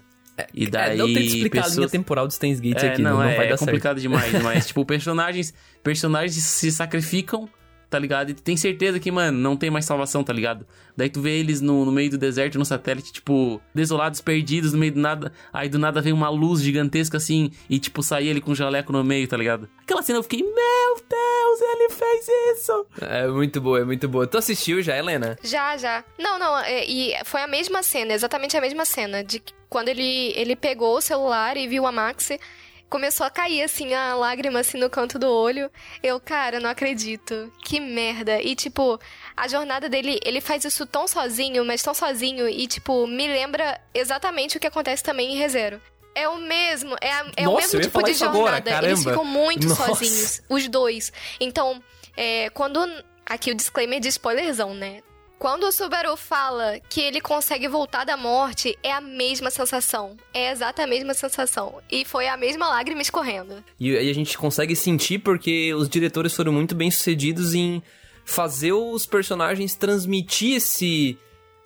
E daí. é, não tem que explicar a linha pessoas... temporal do Steins Gate É, aqui, não, não, não é, vai é dar complicado demais, [LAUGHS] mas, tipo, personagens, personagens se sacrificam, tá ligado? E tu tem certeza que, mano, não tem mais salvação, tá ligado? Daí tu vê eles no, no meio do deserto, no satélite, tipo, desolados, perdidos, no meio do nada. Aí do nada vem uma luz gigantesca assim, e tipo, sai ele com um jaleco no meio, tá ligado? Aquela cena eu fiquei, meu Deus, ele fez isso! É muito boa, é muito boa. Tu assistiu já, Helena? Já, já. Não, não, é, e foi a mesma cena, exatamente a mesma cena. De quando ele, ele pegou o celular e viu a Maxi, começou a cair, assim, a lágrima, assim, no canto do olho. Eu, cara, não acredito. Que merda. E, tipo, a jornada dele, ele faz isso tão sozinho, mas tão sozinho, e, tipo, me lembra exatamente o que acontece também em ReZero. É o mesmo, é, a- é o Nossa, mesmo eu ia tipo de agora, jornada. caramba. Eles ficam muito Nossa. sozinhos, os dois. Então, é, quando. Aqui o disclaimer de spoilerzão, né? Quando o Subaru fala que ele consegue voltar da morte, é a mesma sensação. É exata a mesma sensação. E foi a mesma lágrima escorrendo. E aí a gente consegue sentir porque os diretores foram muito bem sucedidos em fazer os personagens transmitir esse.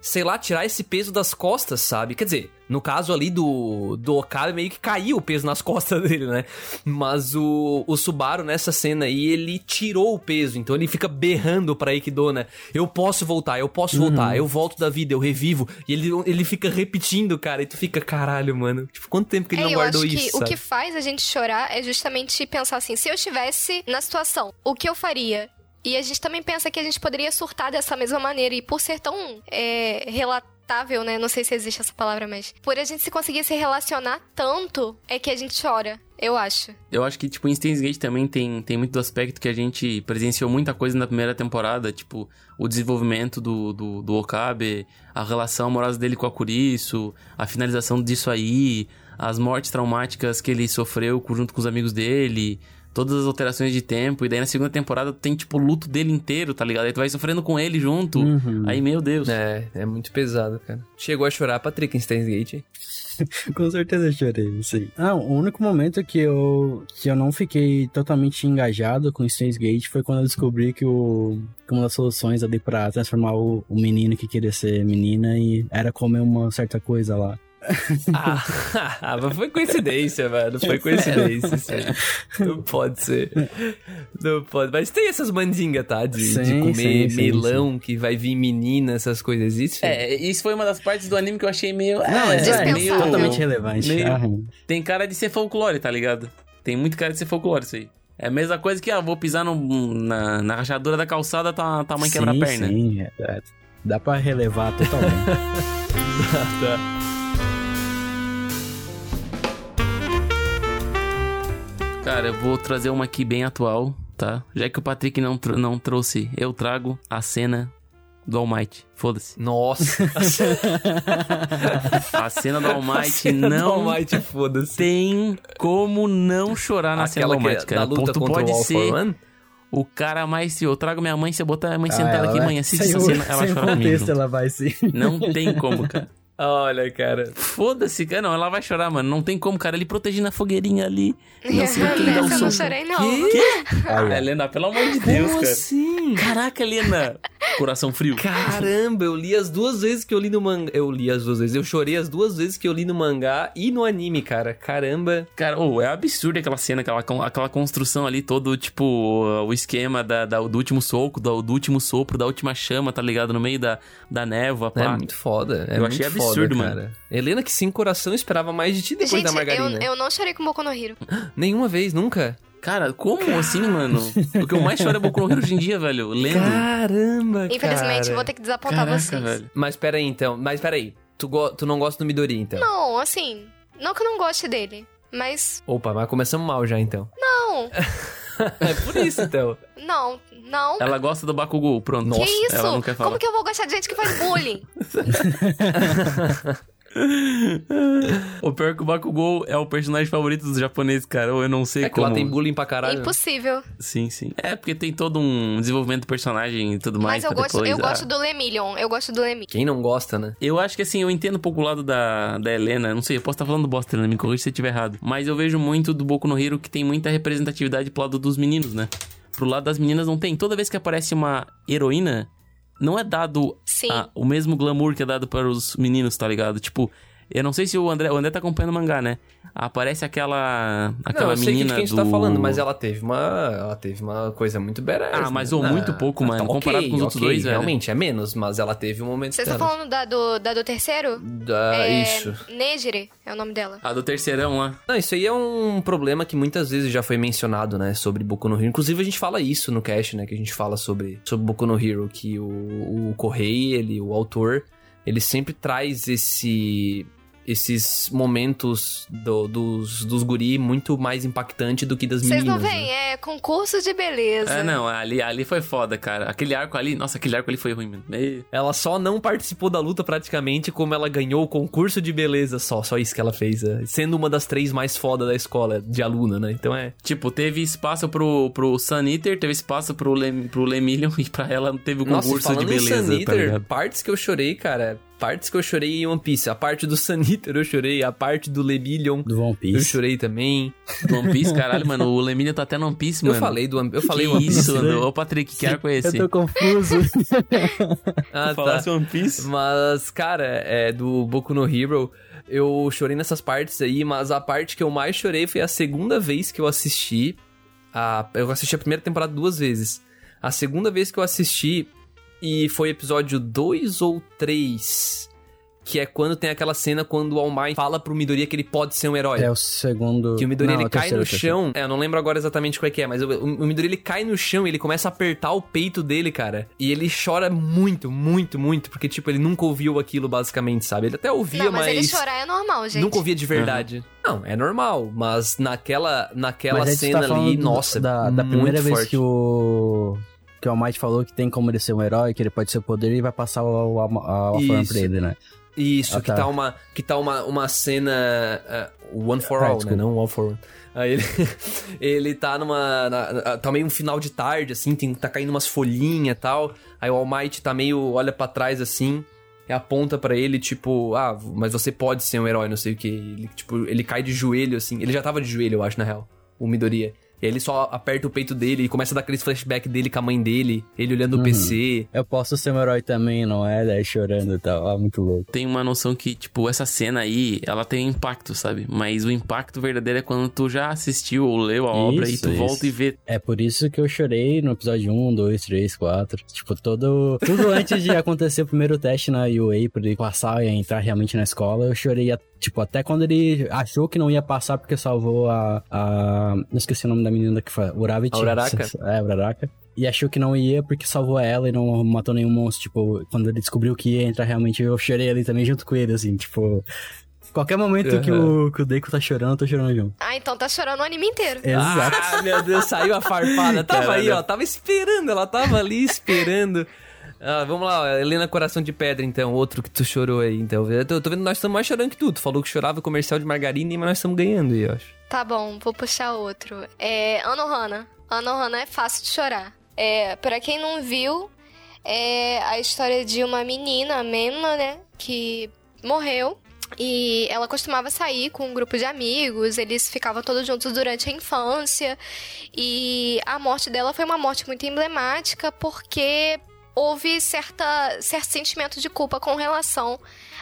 Sei lá, tirar esse peso das costas, sabe? Quer dizer, no caso ali do, do Okabe, meio que caiu o peso nas [LAUGHS] costas dele, né? Mas o, o Subaru, nessa cena aí, ele tirou o peso. Então ele fica berrando pra Aikido, né? Eu posso voltar, eu posso voltar, eu volto da vida, eu revivo. E ele, ele fica repetindo, cara. E tu fica, caralho, mano. Tipo, quanto tempo que ele é, não eu guardou acho que isso? o que faz a gente chorar é justamente pensar assim: se eu estivesse na situação, o que eu faria? E a gente também pensa que a gente poderia surtar dessa mesma maneira. E por ser tão é, relatável, né? Não sei se existe essa palavra, mas. Por a gente se conseguir se relacionar tanto, é que a gente chora. Eu acho. Eu acho que, tipo, em Steins Gate também tem, tem muito do aspecto que a gente presenciou muita coisa na primeira temporada, tipo, o desenvolvimento do, do, do Okabe, a relação amorosa dele com a Kurisu, a finalização disso aí, as mortes traumáticas que ele sofreu junto com os amigos dele, todas as alterações de tempo, e daí na segunda temporada tem, tipo, o luto dele inteiro, tá ligado? Aí tu vai sofrendo com ele junto, Uhum. aí, meu Deus. É, é muito pesado, cara. Chegou a chorar, Patrick, em Steins Gate. [LAUGHS] Com certeza eu chorei, sim. Ah, o único momento que eu, que eu não fiquei totalmente engajado com Steins Gate foi quando eu descobri que, o, que uma das soluções ali pra transformar o, o menino que queria ser menina e era comer uma certa coisa lá. [LAUGHS] Ah, mas foi coincidência, mano. Foi coincidência, isso aí. [LAUGHS] Não pode ser. Não pode. Mas tem essas mandingas, tá? De, de Sim, comer sim, sim, melão, que vai vir menina, essas coisas. Existe? É, isso foi uma das partes do anime que eu achei meio... Não, é, é, meio... totalmente relevante. meio- Aham. Tem cara de ser folclore, tá ligado? Tem muito cara de ser folclore isso aí. É a mesma coisa que, ah, vou pisar no- na, na rachadura da calçada, tá, tá mãe quebra a Sim, perna. Sim, é, é. dá pra relevar totalmente. [LAUGHS] Tá. Cara, eu vou trazer uma aqui bem atual, tá? Já que o Patrick não, tro- não trouxe, eu trago a cena do All Might. Foda-se. Nossa. [LAUGHS] A cena do All Might Cena do não All Might, foda-se. tem como não chorar na cena do Aquela All Might, é cara. da luta tu pode o ser o cara mais... Eu trago minha mãe, se eu botar a mãe Ah, sentada aqui, mãe, assiste essa cena, ela chora comigo. ela vai sim. Não tem como, cara. Olha, cara. Foda-se, cara. Não, ela vai chorar, mano. Não tem como, cara. Ele protegendo a fogueirinha ali. [LAUGHS] Não sei o que, ele dá um Nessa eu não chorei, não. Ah, Aí, ó. Helena, pelo amor de Deus, Como cara. assim? Caraca, Helena. Coração frio. Caramba, eu li as duas vezes que eu li no mangá. Eu li as duas vezes. Eu chorei as duas vezes que eu li no mangá e no anime, cara. Caramba. Cara, oh, é absurdo aquela cena, aquela, aquela construção ali, todo, tipo, o esquema da, da- do último soco, do, do último sopro, da última chama, tá ligado? No meio da, da névoa, É pá. muito foda. É Eu muito achei foda, absurdo, cara. mano. Helena, que sem coração, esperava mais de ti depois Gente, da eu, margarina. eu não chorei com Boku no Hero. [GASPS] Nenhuma vez, nunca. Cara, como assim, mano? O que eu mais choro é Boku no Hero hoje em dia, velho. Lendo. Caramba, Infelizmente, cara. vou ter que desapontar Caraca, vocês. velho. Mas peraí, então. Mas peraí. Tu, go- tu não gosta do Midori, então? Não, assim, não que eu não goste dele, mas Opa, mas começamos mal já, então. não, [LAUGHS] é por isso, então. não, não. Ela gosta do Bakugou, pronto. que isso? Ela não quer falar. Como que eu vou gostar de gente que faz bullying? [LAUGHS] [LAUGHS] O pior é que o Bakugou é o personagem favorito dos japoneses, cara. Ou eu não sei É que como. lá tem bullying pra caralho. Impossível. Sim, sim. É, porque tem todo um desenvolvimento do personagem e tudo mais Mas eu gosto, depois. eu ah. gosto do Lemillion. Eu gosto do Lemillion. Quem não gosta, né? Eu acho que assim, eu entendo um pouco o lado da, da Helena. Não sei, eu posso estar falando bosta, Helena, me corrija se eu estiver errado. Mas eu vejo muito do Boku no Hero que tem muita representatividade pro lado dos meninos, né? Pro lado das meninas não tem. Toda vez que aparece uma heroína, não é dado a- o mesmo glamour que é dado para os meninos, tá ligado? Tipo, Eu não sei se o André, o André tá acompanhando o mangá, né? Aparece aquela aquela não, eu sei menina que a gente do tá falando, mas ela teve uma, ela teve uma coisa muito badass. Ah, mas né? ou muito pouco, mano, comparado com os outros dois, velho. Realmente, é menos, mas ela teve um momento Vocês estão dela. falando da do, da do terceiro? Da- é, Isso. Nejire é o nome dela. a do terceirão lá. Não, isso aí é um problema que muitas vezes já foi mencionado, né, sobre Boku no Hero. Inclusive a gente fala isso no cast, né, que a gente fala sobre, sobre Boku no Hero, que o, o Correi, ele, o autor, ele sempre traz esse esses momentos do- dos, dos guri muito mais impactante do que das Vocês meninas. não veem? né? É concurso de beleza. É, não, ali, ali foi foda, cara. Aquele arco ali, nossa, aquele arco ali foi ruim, mano. Meio- Ela só não participou da luta praticamente como ela ganhou o concurso de beleza só, só isso que ela fez, é. sendo uma das três mais foda da escola de aluna, né? Então é, Tipo, teve espaço pro, pro Sun Eater, teve espaço pro, Lem, pro Lemillion [LAUGHS] e pra ela teve o Nossa, concurso de falando em beleza, Sun tá Eater, ligado? partes que eu chorei, cara. Partes que eu chorei em One Piece. A parte do Sun Eater eu chorei. A parte do Lebillion Do One eu Piece. chorei também. Do One Piece, caralho, mano, o Lemillion tá até no One Piece, mano. Eu falei do One- eu falei que One Piece. isso, mano. Ô, Patrick, que arco é esse? Eu tô confuso. [LAUGHS] Ah, Falasse tá. One Piece. Mas, cara, é do Boku no Hero. Eu chorei nessas partes aí, mas a parte que eu mais chorei foi a segunda vez que eu assisti. A, eu assisti a primeira temporada duas vezes. A segunda vez que eu assisti, e foi episódio 2 ou 3, que é quando tem aquela cena quando o All Might fala pro Midoriya que ele pode ser um herói. é o segundo. Que o Midori Não, ele é cai terceiro, no é chão. É, eu não lembro agora exatamente qual é que é, mas o, o Midori ele cai no chão e ele começa a apertar o peito dele, cara. E ele chora muito, muito, muito, porque, tipo, ele nunca ouviu aquilo, basicamente, sabe? Ele até ouvia, Não, mas, ele chorar é normal, gente. Nunca ouvia de verdade. Não, é normal, mas naquela, naquela Mas tu cena tá ali, do- nossa, da, da muito primeira vez forte. que o que o Almighty falou que tem como ele ser um herói, que ele pode ser o poder e vai passar o, a, a, a forma pra ele, né? Isso, Ah, que tá. tá uma, que tá uma, uma cena. uh, one for Ah, all, né? desculpa. Não all for one. Aí ele, [LAUGHS] ele tá numa. na- na- tá meio um final de tarde, assim, tem, tá caindo umas folhinhas e tal. Aí o All Might tá meio. olha pra trás assim. E aponta pra ele, tipo, ah, mas você pode ser um herói, não sei o que. Ele, tipo, ele cai de joelho, assim. Ele já tava de joelho, eu acho, na real. O Midoriya. E aí ele só aperta o peito dele e começa a dar aqueles flashback dele com a mãe dele, ele olhando o Uhum. PC. Eu posso ser um herói também, não é? Daí chorando e tal. Ah, muito louco. Tem uma noção que, tipo, essa cena aí, ela tem impacto, sabe? Mas o impacto verdadeiro é quando tu já assistiu ou leu a obra e tu isso. volta e vê. É por isso que eu chorei no episódio 1, 2, 3, 4. Tipo, todo. Tudo antes de [LAUGHS] acontecer o primeiro teste na UA, pra ele passar e entrar realmente na escola, eu chorei, a- tipo, até quando ele achou que não ia passar porque salvou a. a... Não esqueci o nome da menina que foi. Uravit. A Uraraka? É, Uraraka. E achou que não ia porque salvou ela e não matou nenhum monstro. Tipo, quando ele descobriu que ia entrar realmente, eu chorei ali também junto com ele, assim, tipo. Qualquer momento que, o, que o Deiko tá chorando, eu tô chorando junto. Ah, então tá chorando o anime inteiro. Exato. Ah, meu Deus, saiu a farpada. [LAUGHS] Tava aí, Caralho. ó. Tava esperando, ela tava ali esperando. Ah, vamos lá, Helena Coração de Pedra, então, outro que tu chorou aí, então. Eu tô, tô vendo nós estamos mais chorando que tu. Tu falou que chorava comercial de margarina, mas nós estamos ganhando aí, eu acho. Tá bom, vou puxar outro. É Anohana. Anohana é fácil de chorar. É, para quem não viu, é a história de uma menina, a Menma, né, que morreu. E ela costumava sair com um grupo de amigos, eles ficavam todos juntos durante a infância. E a morte dela foi uma morte muito emblemática porque houve certa, certo sentimento de culpa com relação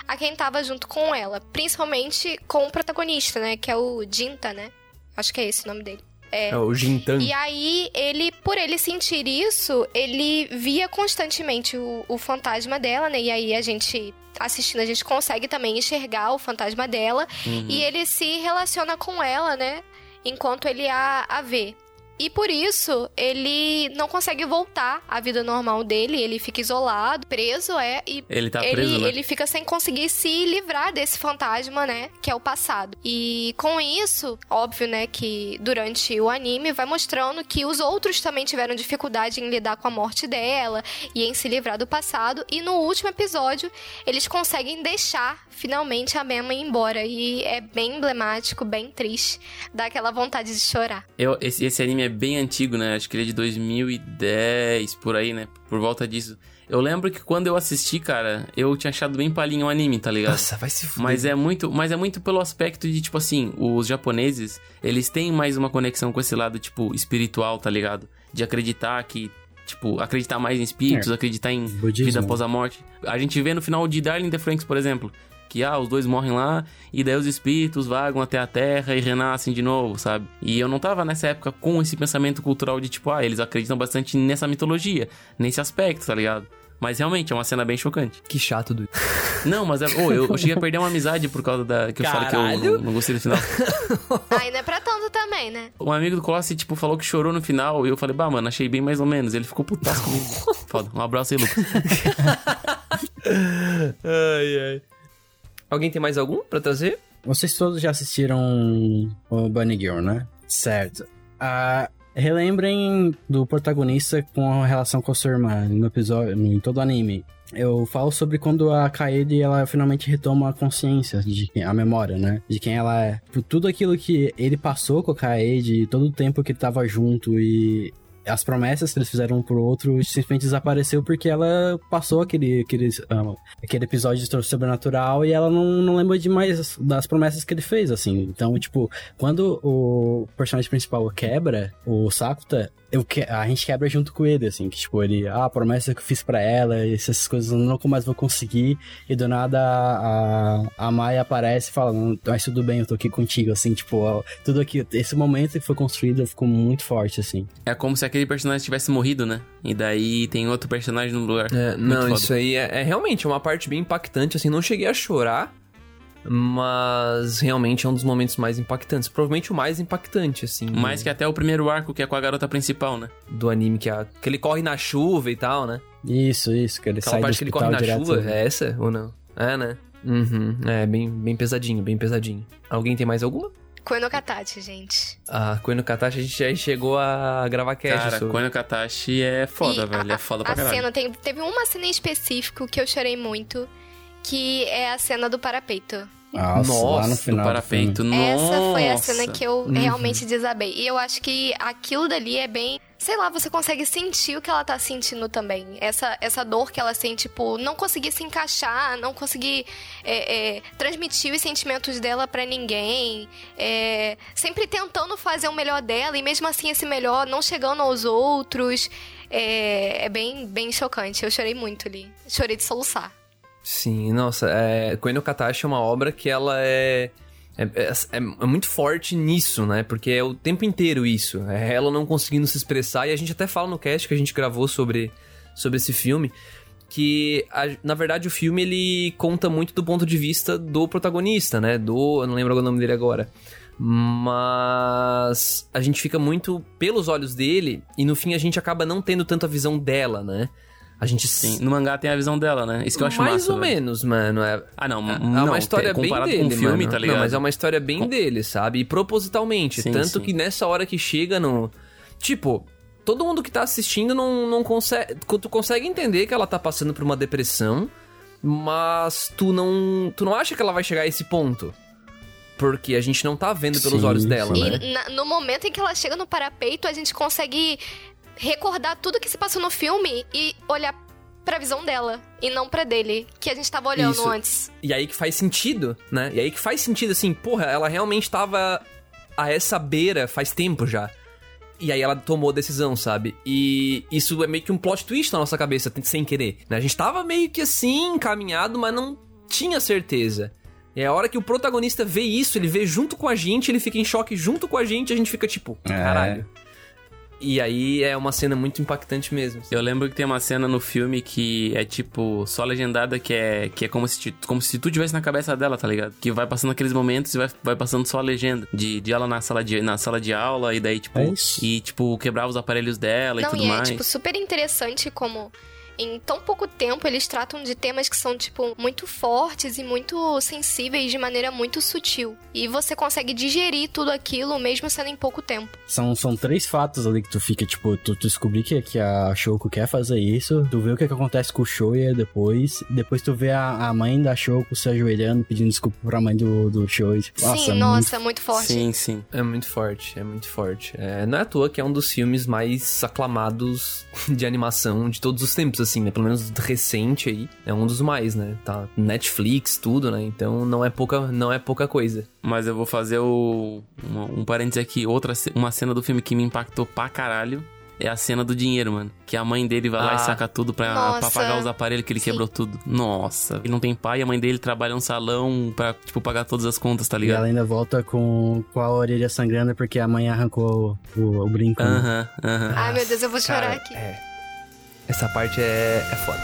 a quem tava junto com ela. Principalmente com o protagonista, né? Que é o Jinta, né? Acho que é esse o nome dele. É. É o Jintan. E aí, ele, por ele sentir isso, ele via constantemente o, o fantasma dela, né? E aí a gente, assistindo, a gente consegue também enxergar o fantasma dela. E ele se relaciona com ela, né? Enquanto ele a, a vê. E por isso, ele não consegue voltar à vida normal dele, ele fica isolado, preso, é, e Ele tá ele, preso, né? ele fica sem conseguir se livrar desse fantasma, né? Que é o passado. E com isso, óbvio, né? Que durante o anime vai mostrando que os outros também tiveram dificuldade em lidar com a morte dela e em se livrar do passado. E no último episódio, eles conseguem deixar finalmente a Mema ir embora. E é bem emblemático, bem triste. Dá aquela vontade de chorar. Eu, esse, esse anime é bem antigo, né? Acho que ele é de 2010, por aí, né? Por volta disso. Eu lembro que quando eu assisti, cara, eu tinha achado bem palhinho o anime, tá ligado? Nossa, vai se fuder. Mas é muito, mas é muito pelo aspecto de tipo assim, os japoneses, eles têm mais uma conexão com esse lado tipo espiritual, tá ligado? De acreditar que tipo, acreditar mais em espíritos, acreditar em Budismo. vida após a morte. A gente vê no final de Darling in the Franks, por exemplo, Que, ah, os dois morrem lá e daí os espíritos vagam até a Terra e renascem de novo, sabe? E eu não tava nessa época com esse pensamento cultural de tipo, ah, eles acreditam bastante nessa mitologia, nesse aspecto, tá ligado? Mas realmente é uma cena bem chocante. Que chato, do. [LAUGHS] Não, mas é, oh, eu, eu cheguei a perder uma amizade por causa da. Que eu falei que eu Caralho! não, não gostei do final. [LAUGHS] Aí não é pra tanto também, né? Um amigo do Colossi, tipo, falou que chorou no final. E eu falei, bah, mano, achei bem mais ou menos. Ele ficou putaço comigo. [LAUGHS] Foda. Um abraço aí, Lucas. ai, ai. Alguém tem mais algum pra trazer? Vocês todos já assistiram o Bunny Girl, né? Certo. Ah, relembrem do protagonista com a relação com a sua irmã no episódio, em todo o anime. Eu falo sobre quando a Kaede ela finalmente retoma a consciência de quem, a memória, né? De quem ela é. Por tudo aquilo que ele passou com a Kaede, todo o tempo que ele tava junto e as promessas que eles fizeram um pro outro simplesmente desapareceu porque ela passou aquele, aquele, ah, aquele episódio de sobrenatural e ela não, não lembra de mais das promessas que ele fez, assim. Então, tipo, quando o personagem principal quebra, o Sakuta, eu que, a gente quebra junto com ele, assim, que tipo, ele, ah, a promessa que eu fiz pra ela, essas coisas eu nunca mais vou conseguir, e do nada a, a Maia aparece e fala, mas tudo bem, eu tô aqui contigo, assim, tipo, tudo aqui, esse momento que foi construído ficou muito forte, assim. É como se aquele personagem tivesse morrido, né? E daí tem outro personagem no lugar. É, não, foda. isso aí é, é realmente uma parte bem impactante, assim, não cheguei a chorar, mas realmente é um dos momentos mais impactantes, provavelmente o mais impactante, assim, do- Mais que até o primeiro arco, que é com a garota principal, né? do anime, que, é, que ele corre na chuva e tal, né? Isso, isso, que ele Aquela sai do parte que ele hospital corre na direto. chuva, é essa ou não? É, né? Uhum, é bem, bem pesadinho, bem pesadinho. Alguém tem mais alguma? Koe no Katachi, gente. A Koe no Katachi a gente já chegou a gravar cast Cara, sobre. Kono Katashi é foda, E velho. a- É foda pra a caralho. cena, tem, teve uma cena em específico que eu chorei muito, que é a cena do parapeito. Nossa, lá no Nossa, final. do parapeito. Essa foi a Nossa. cena que eu Uhum. realmente desabei. E eu acho que aquilo dali é bem. Sei lá, você consegue sentir o que ela tá sentindo também. Essa, essa dor que ela sente, tipo, não conseguir se encaixar, não conseguir é, é, transmitir os sentimentos dela pra ninguém. é, sempre tentando fazer o melhor dela e mesmo assim esse melhor não chegando aos outros. É, é bem, bem chocante. Eu chorei muito ali. Chorei de soluçar. Sim, nossa, é, no Katachi é uma obra que ela é, é, é, é muito forte nisso, né? Porque é o tempo inteiro isso. É ela não conseguindo se expressar. E a gente até fala no cast que a gente gravou sobre, sobre esse filme. Que, a- na verdade, o filme ele conta muito do ponto de vista do protagonista, né? Do. Eu não lembro o nome dele agora. Mas a gente fica muito pelos olhos dele e no fim a gente acaba não tendo tanta visão dela, né? A gente Sim, no mangá tem a visão dela, né? Isso que eu acho mais massa. ou velho. menos, mano. É, Ah, não. é não, uma história bem dele, com o filme, mano. tá ligado? Não, mas é uma história bem dele, sabe? E propositalmente. Sim, tanto sim. que nessa hora que chega no... Tipo, todo mundo que tá assistindo não, não consegue... Tu consegue entender que ela tá passando por uma depressão, mas tu não... Tu não acha que ela vai chegar a esse ponto. Porque a gente não tá vendo pelos Sim, olhos dela, sim. né? E na- no momento em que ela chega no parapeito, a gente consegue recordar tudo que se passou no filme e olhar pra visão dela e não pra dele, que a gente tava olhando Isso. antes. E aí que faz sentido, né? E aí que faz sentido, assim, porra, ela realmente tava a essa beira faz tempo já. E aí ela tomou a decisão, sabe? E isso é meio que um plot twist na nossa cabeça, sem querer. Né? A gente tava meio que assim, encaminhado, mas não tinha certeza. E a hora que o protagonista vê isso, ele vê junto com a gente, ele fica em choque junto com a gente, a gente fica tipo, É. caralho. E aí é uma cena muito impactante mesmo. Eu lembro que tem uma cena no filme que é tipo só legendada, que é, que é como, se, como se tu tivesse na cabeça dela, tá ligado? Que vai passando aqueles momentos e vai, vai passando só a legenda. De, de ela na sala de, na sala de aula e daí, tipo. É isso. E, tipo, quebrar os aparelhos dela e não, tudo e é, mais. tipo, super interessante como em tão pouco tempo eles tratam de temas que são, tipo, muito fortes e muito sensíveis de maneira muito sutil. E você consegue digerir tudo aquilo mesmo sendo em pouco tempo. São, são três fatos ali que tu fica, tipo, tu, tu descobrir que, que a Shoko quer fazer isso, tu vê o que, que acontece com o Shoya depois, depois tu vê a, a mãe da Shoko se ajoelhando, pedindo desculpa pra mãe do, do Shoya. Tipo, nossa, Sim, é nossa, muito forte. Sim, sim. É muito forte, é muito forte. É, não é à toa que é um dos filmes mais aclamados [LAUGHS] de animação de todos os tempos, assim, né? Pelo menos recente aí. É um dos mais, né? Tá Netflix, tudo, né? Então não é pouca, não é pouca coisa. Mas eu vou fazer o, um, um parênteses aqui. Outra, uma cena do filme que me impactou pra caralho. é a cena do dinheiro, mano. Que a mãe dele vai lá Ah. e saca tudo pra, pra pagar os aparelhos que ele Sim. quebrou tudo. Nossa. Ele não tem pai, a mãe dele trabalha num salão pra, tipo, pagar todas as contas, tá E ligado? ela ainda volta com, com a orelha sangrando porque a mãe arrancou o, o, o brinco. né? Aham, aham. Ai, meu Deus, eu vou chorar Cara, aqui. É. Essa parte é, é foda.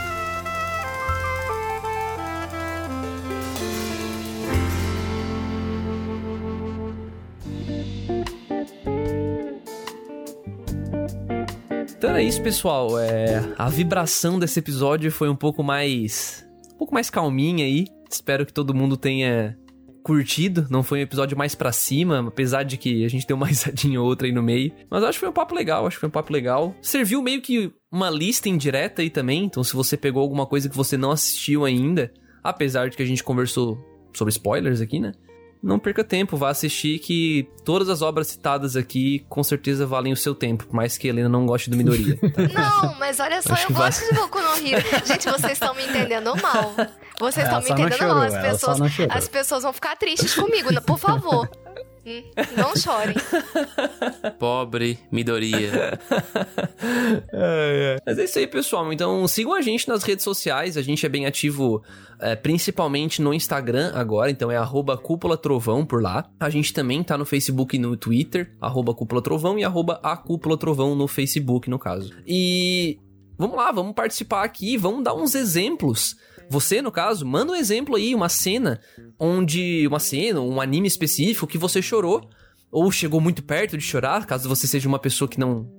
Então é isso, pessoal. É, a vibração desse episódio foi um pouco mais. um pouco mais calminha aí. Espero que todo mundo tenha curtido. Não foi um episódio mais pra cima, apesar de que a gente deu uma [LAUGHS] risadinha ou outra aí no meio. Mas acho que foi um papo legal, acho que foi um papo legal. Serviu meio que uma lista indireta aí também. Então, se você pegou alguma coisa que você não assistiu ainda, apesar de que a gente conversou sobre spoilers aqui, né? Não perca tempo, vá assistir que todas as obras citadas aqui com certeza valem o seu tempo, por mais que a Helena não goste do Midoriya. tá? [LAUGHS] Não, mas olha só, Acho eu que vai- gosto de Boku no Hero. Gente, vocês estão me entendendo mal. Vocês estão me só não entendendo chorou, mal. As pessoas, as pessoas vão ficar tristes comigo, por favor. Hum, Não chorem. [LAUGHS] Pobre Midoriya. Mas é isso aí, pessoal. Então sigam a gente nas redes sociais. A gente é bem ativo, é, principalmente no Instagram agora. Então é arroba Cúpula Trovão por lá. A gente também tá no Facebook e no Twitter, arroba Cúpula Trovão e arroba a Cúpula Trovão no Facebook, no caso. E vamos lá, vamos participar aqui, vamos dar uns exemplos. Você, no caso, manda um exemplo aí, uma cena onde. Uma cena, um anime específico que você chorou. Ou chegou muito perto de chorar, caso você seja uma pessoa que não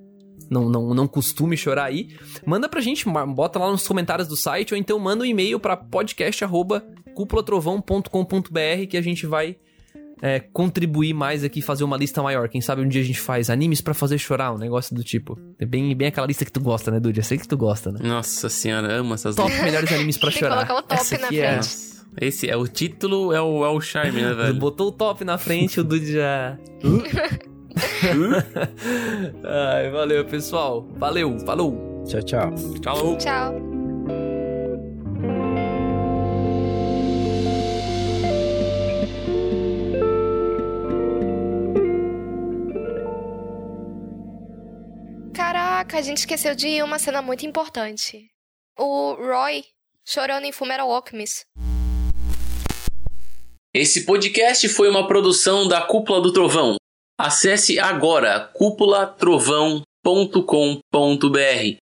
não, não, não costume chorar aí, manda pra gente, bota lá nos comentários do site, ou então manda um e-mail pra podcast.cúpulatrovão.com.br que a gente vai é, contribuir mais aqui, fazer uma lista maior. Quem sabe um dia a gente faz animes pra fazer chorar, um negócio do tipo. É bem, bem aquela lista que tu gosta, né, Dude? Eu sei que tu gosta, né? Nossa senhora, amo essas Top melhores animes pra Tem que chorar. colocar o top Essa na aqui é- frente. Nossa. Esse é o título, é o, é o charme, né, velho? Botou o top na frente, o Dude já. [LAUGHS] Ai, valeu, pessoal. Valeu, falou. Tchau, tchau. Tchau. Tchau. Caraca, a gente esqueceu de uma cena muito importante. O Roy chorando em Fumeral Alchemist. Esse podcast foi uma produção da Cúpula do Trovão. Acesse agora cúpulatrovão.com.br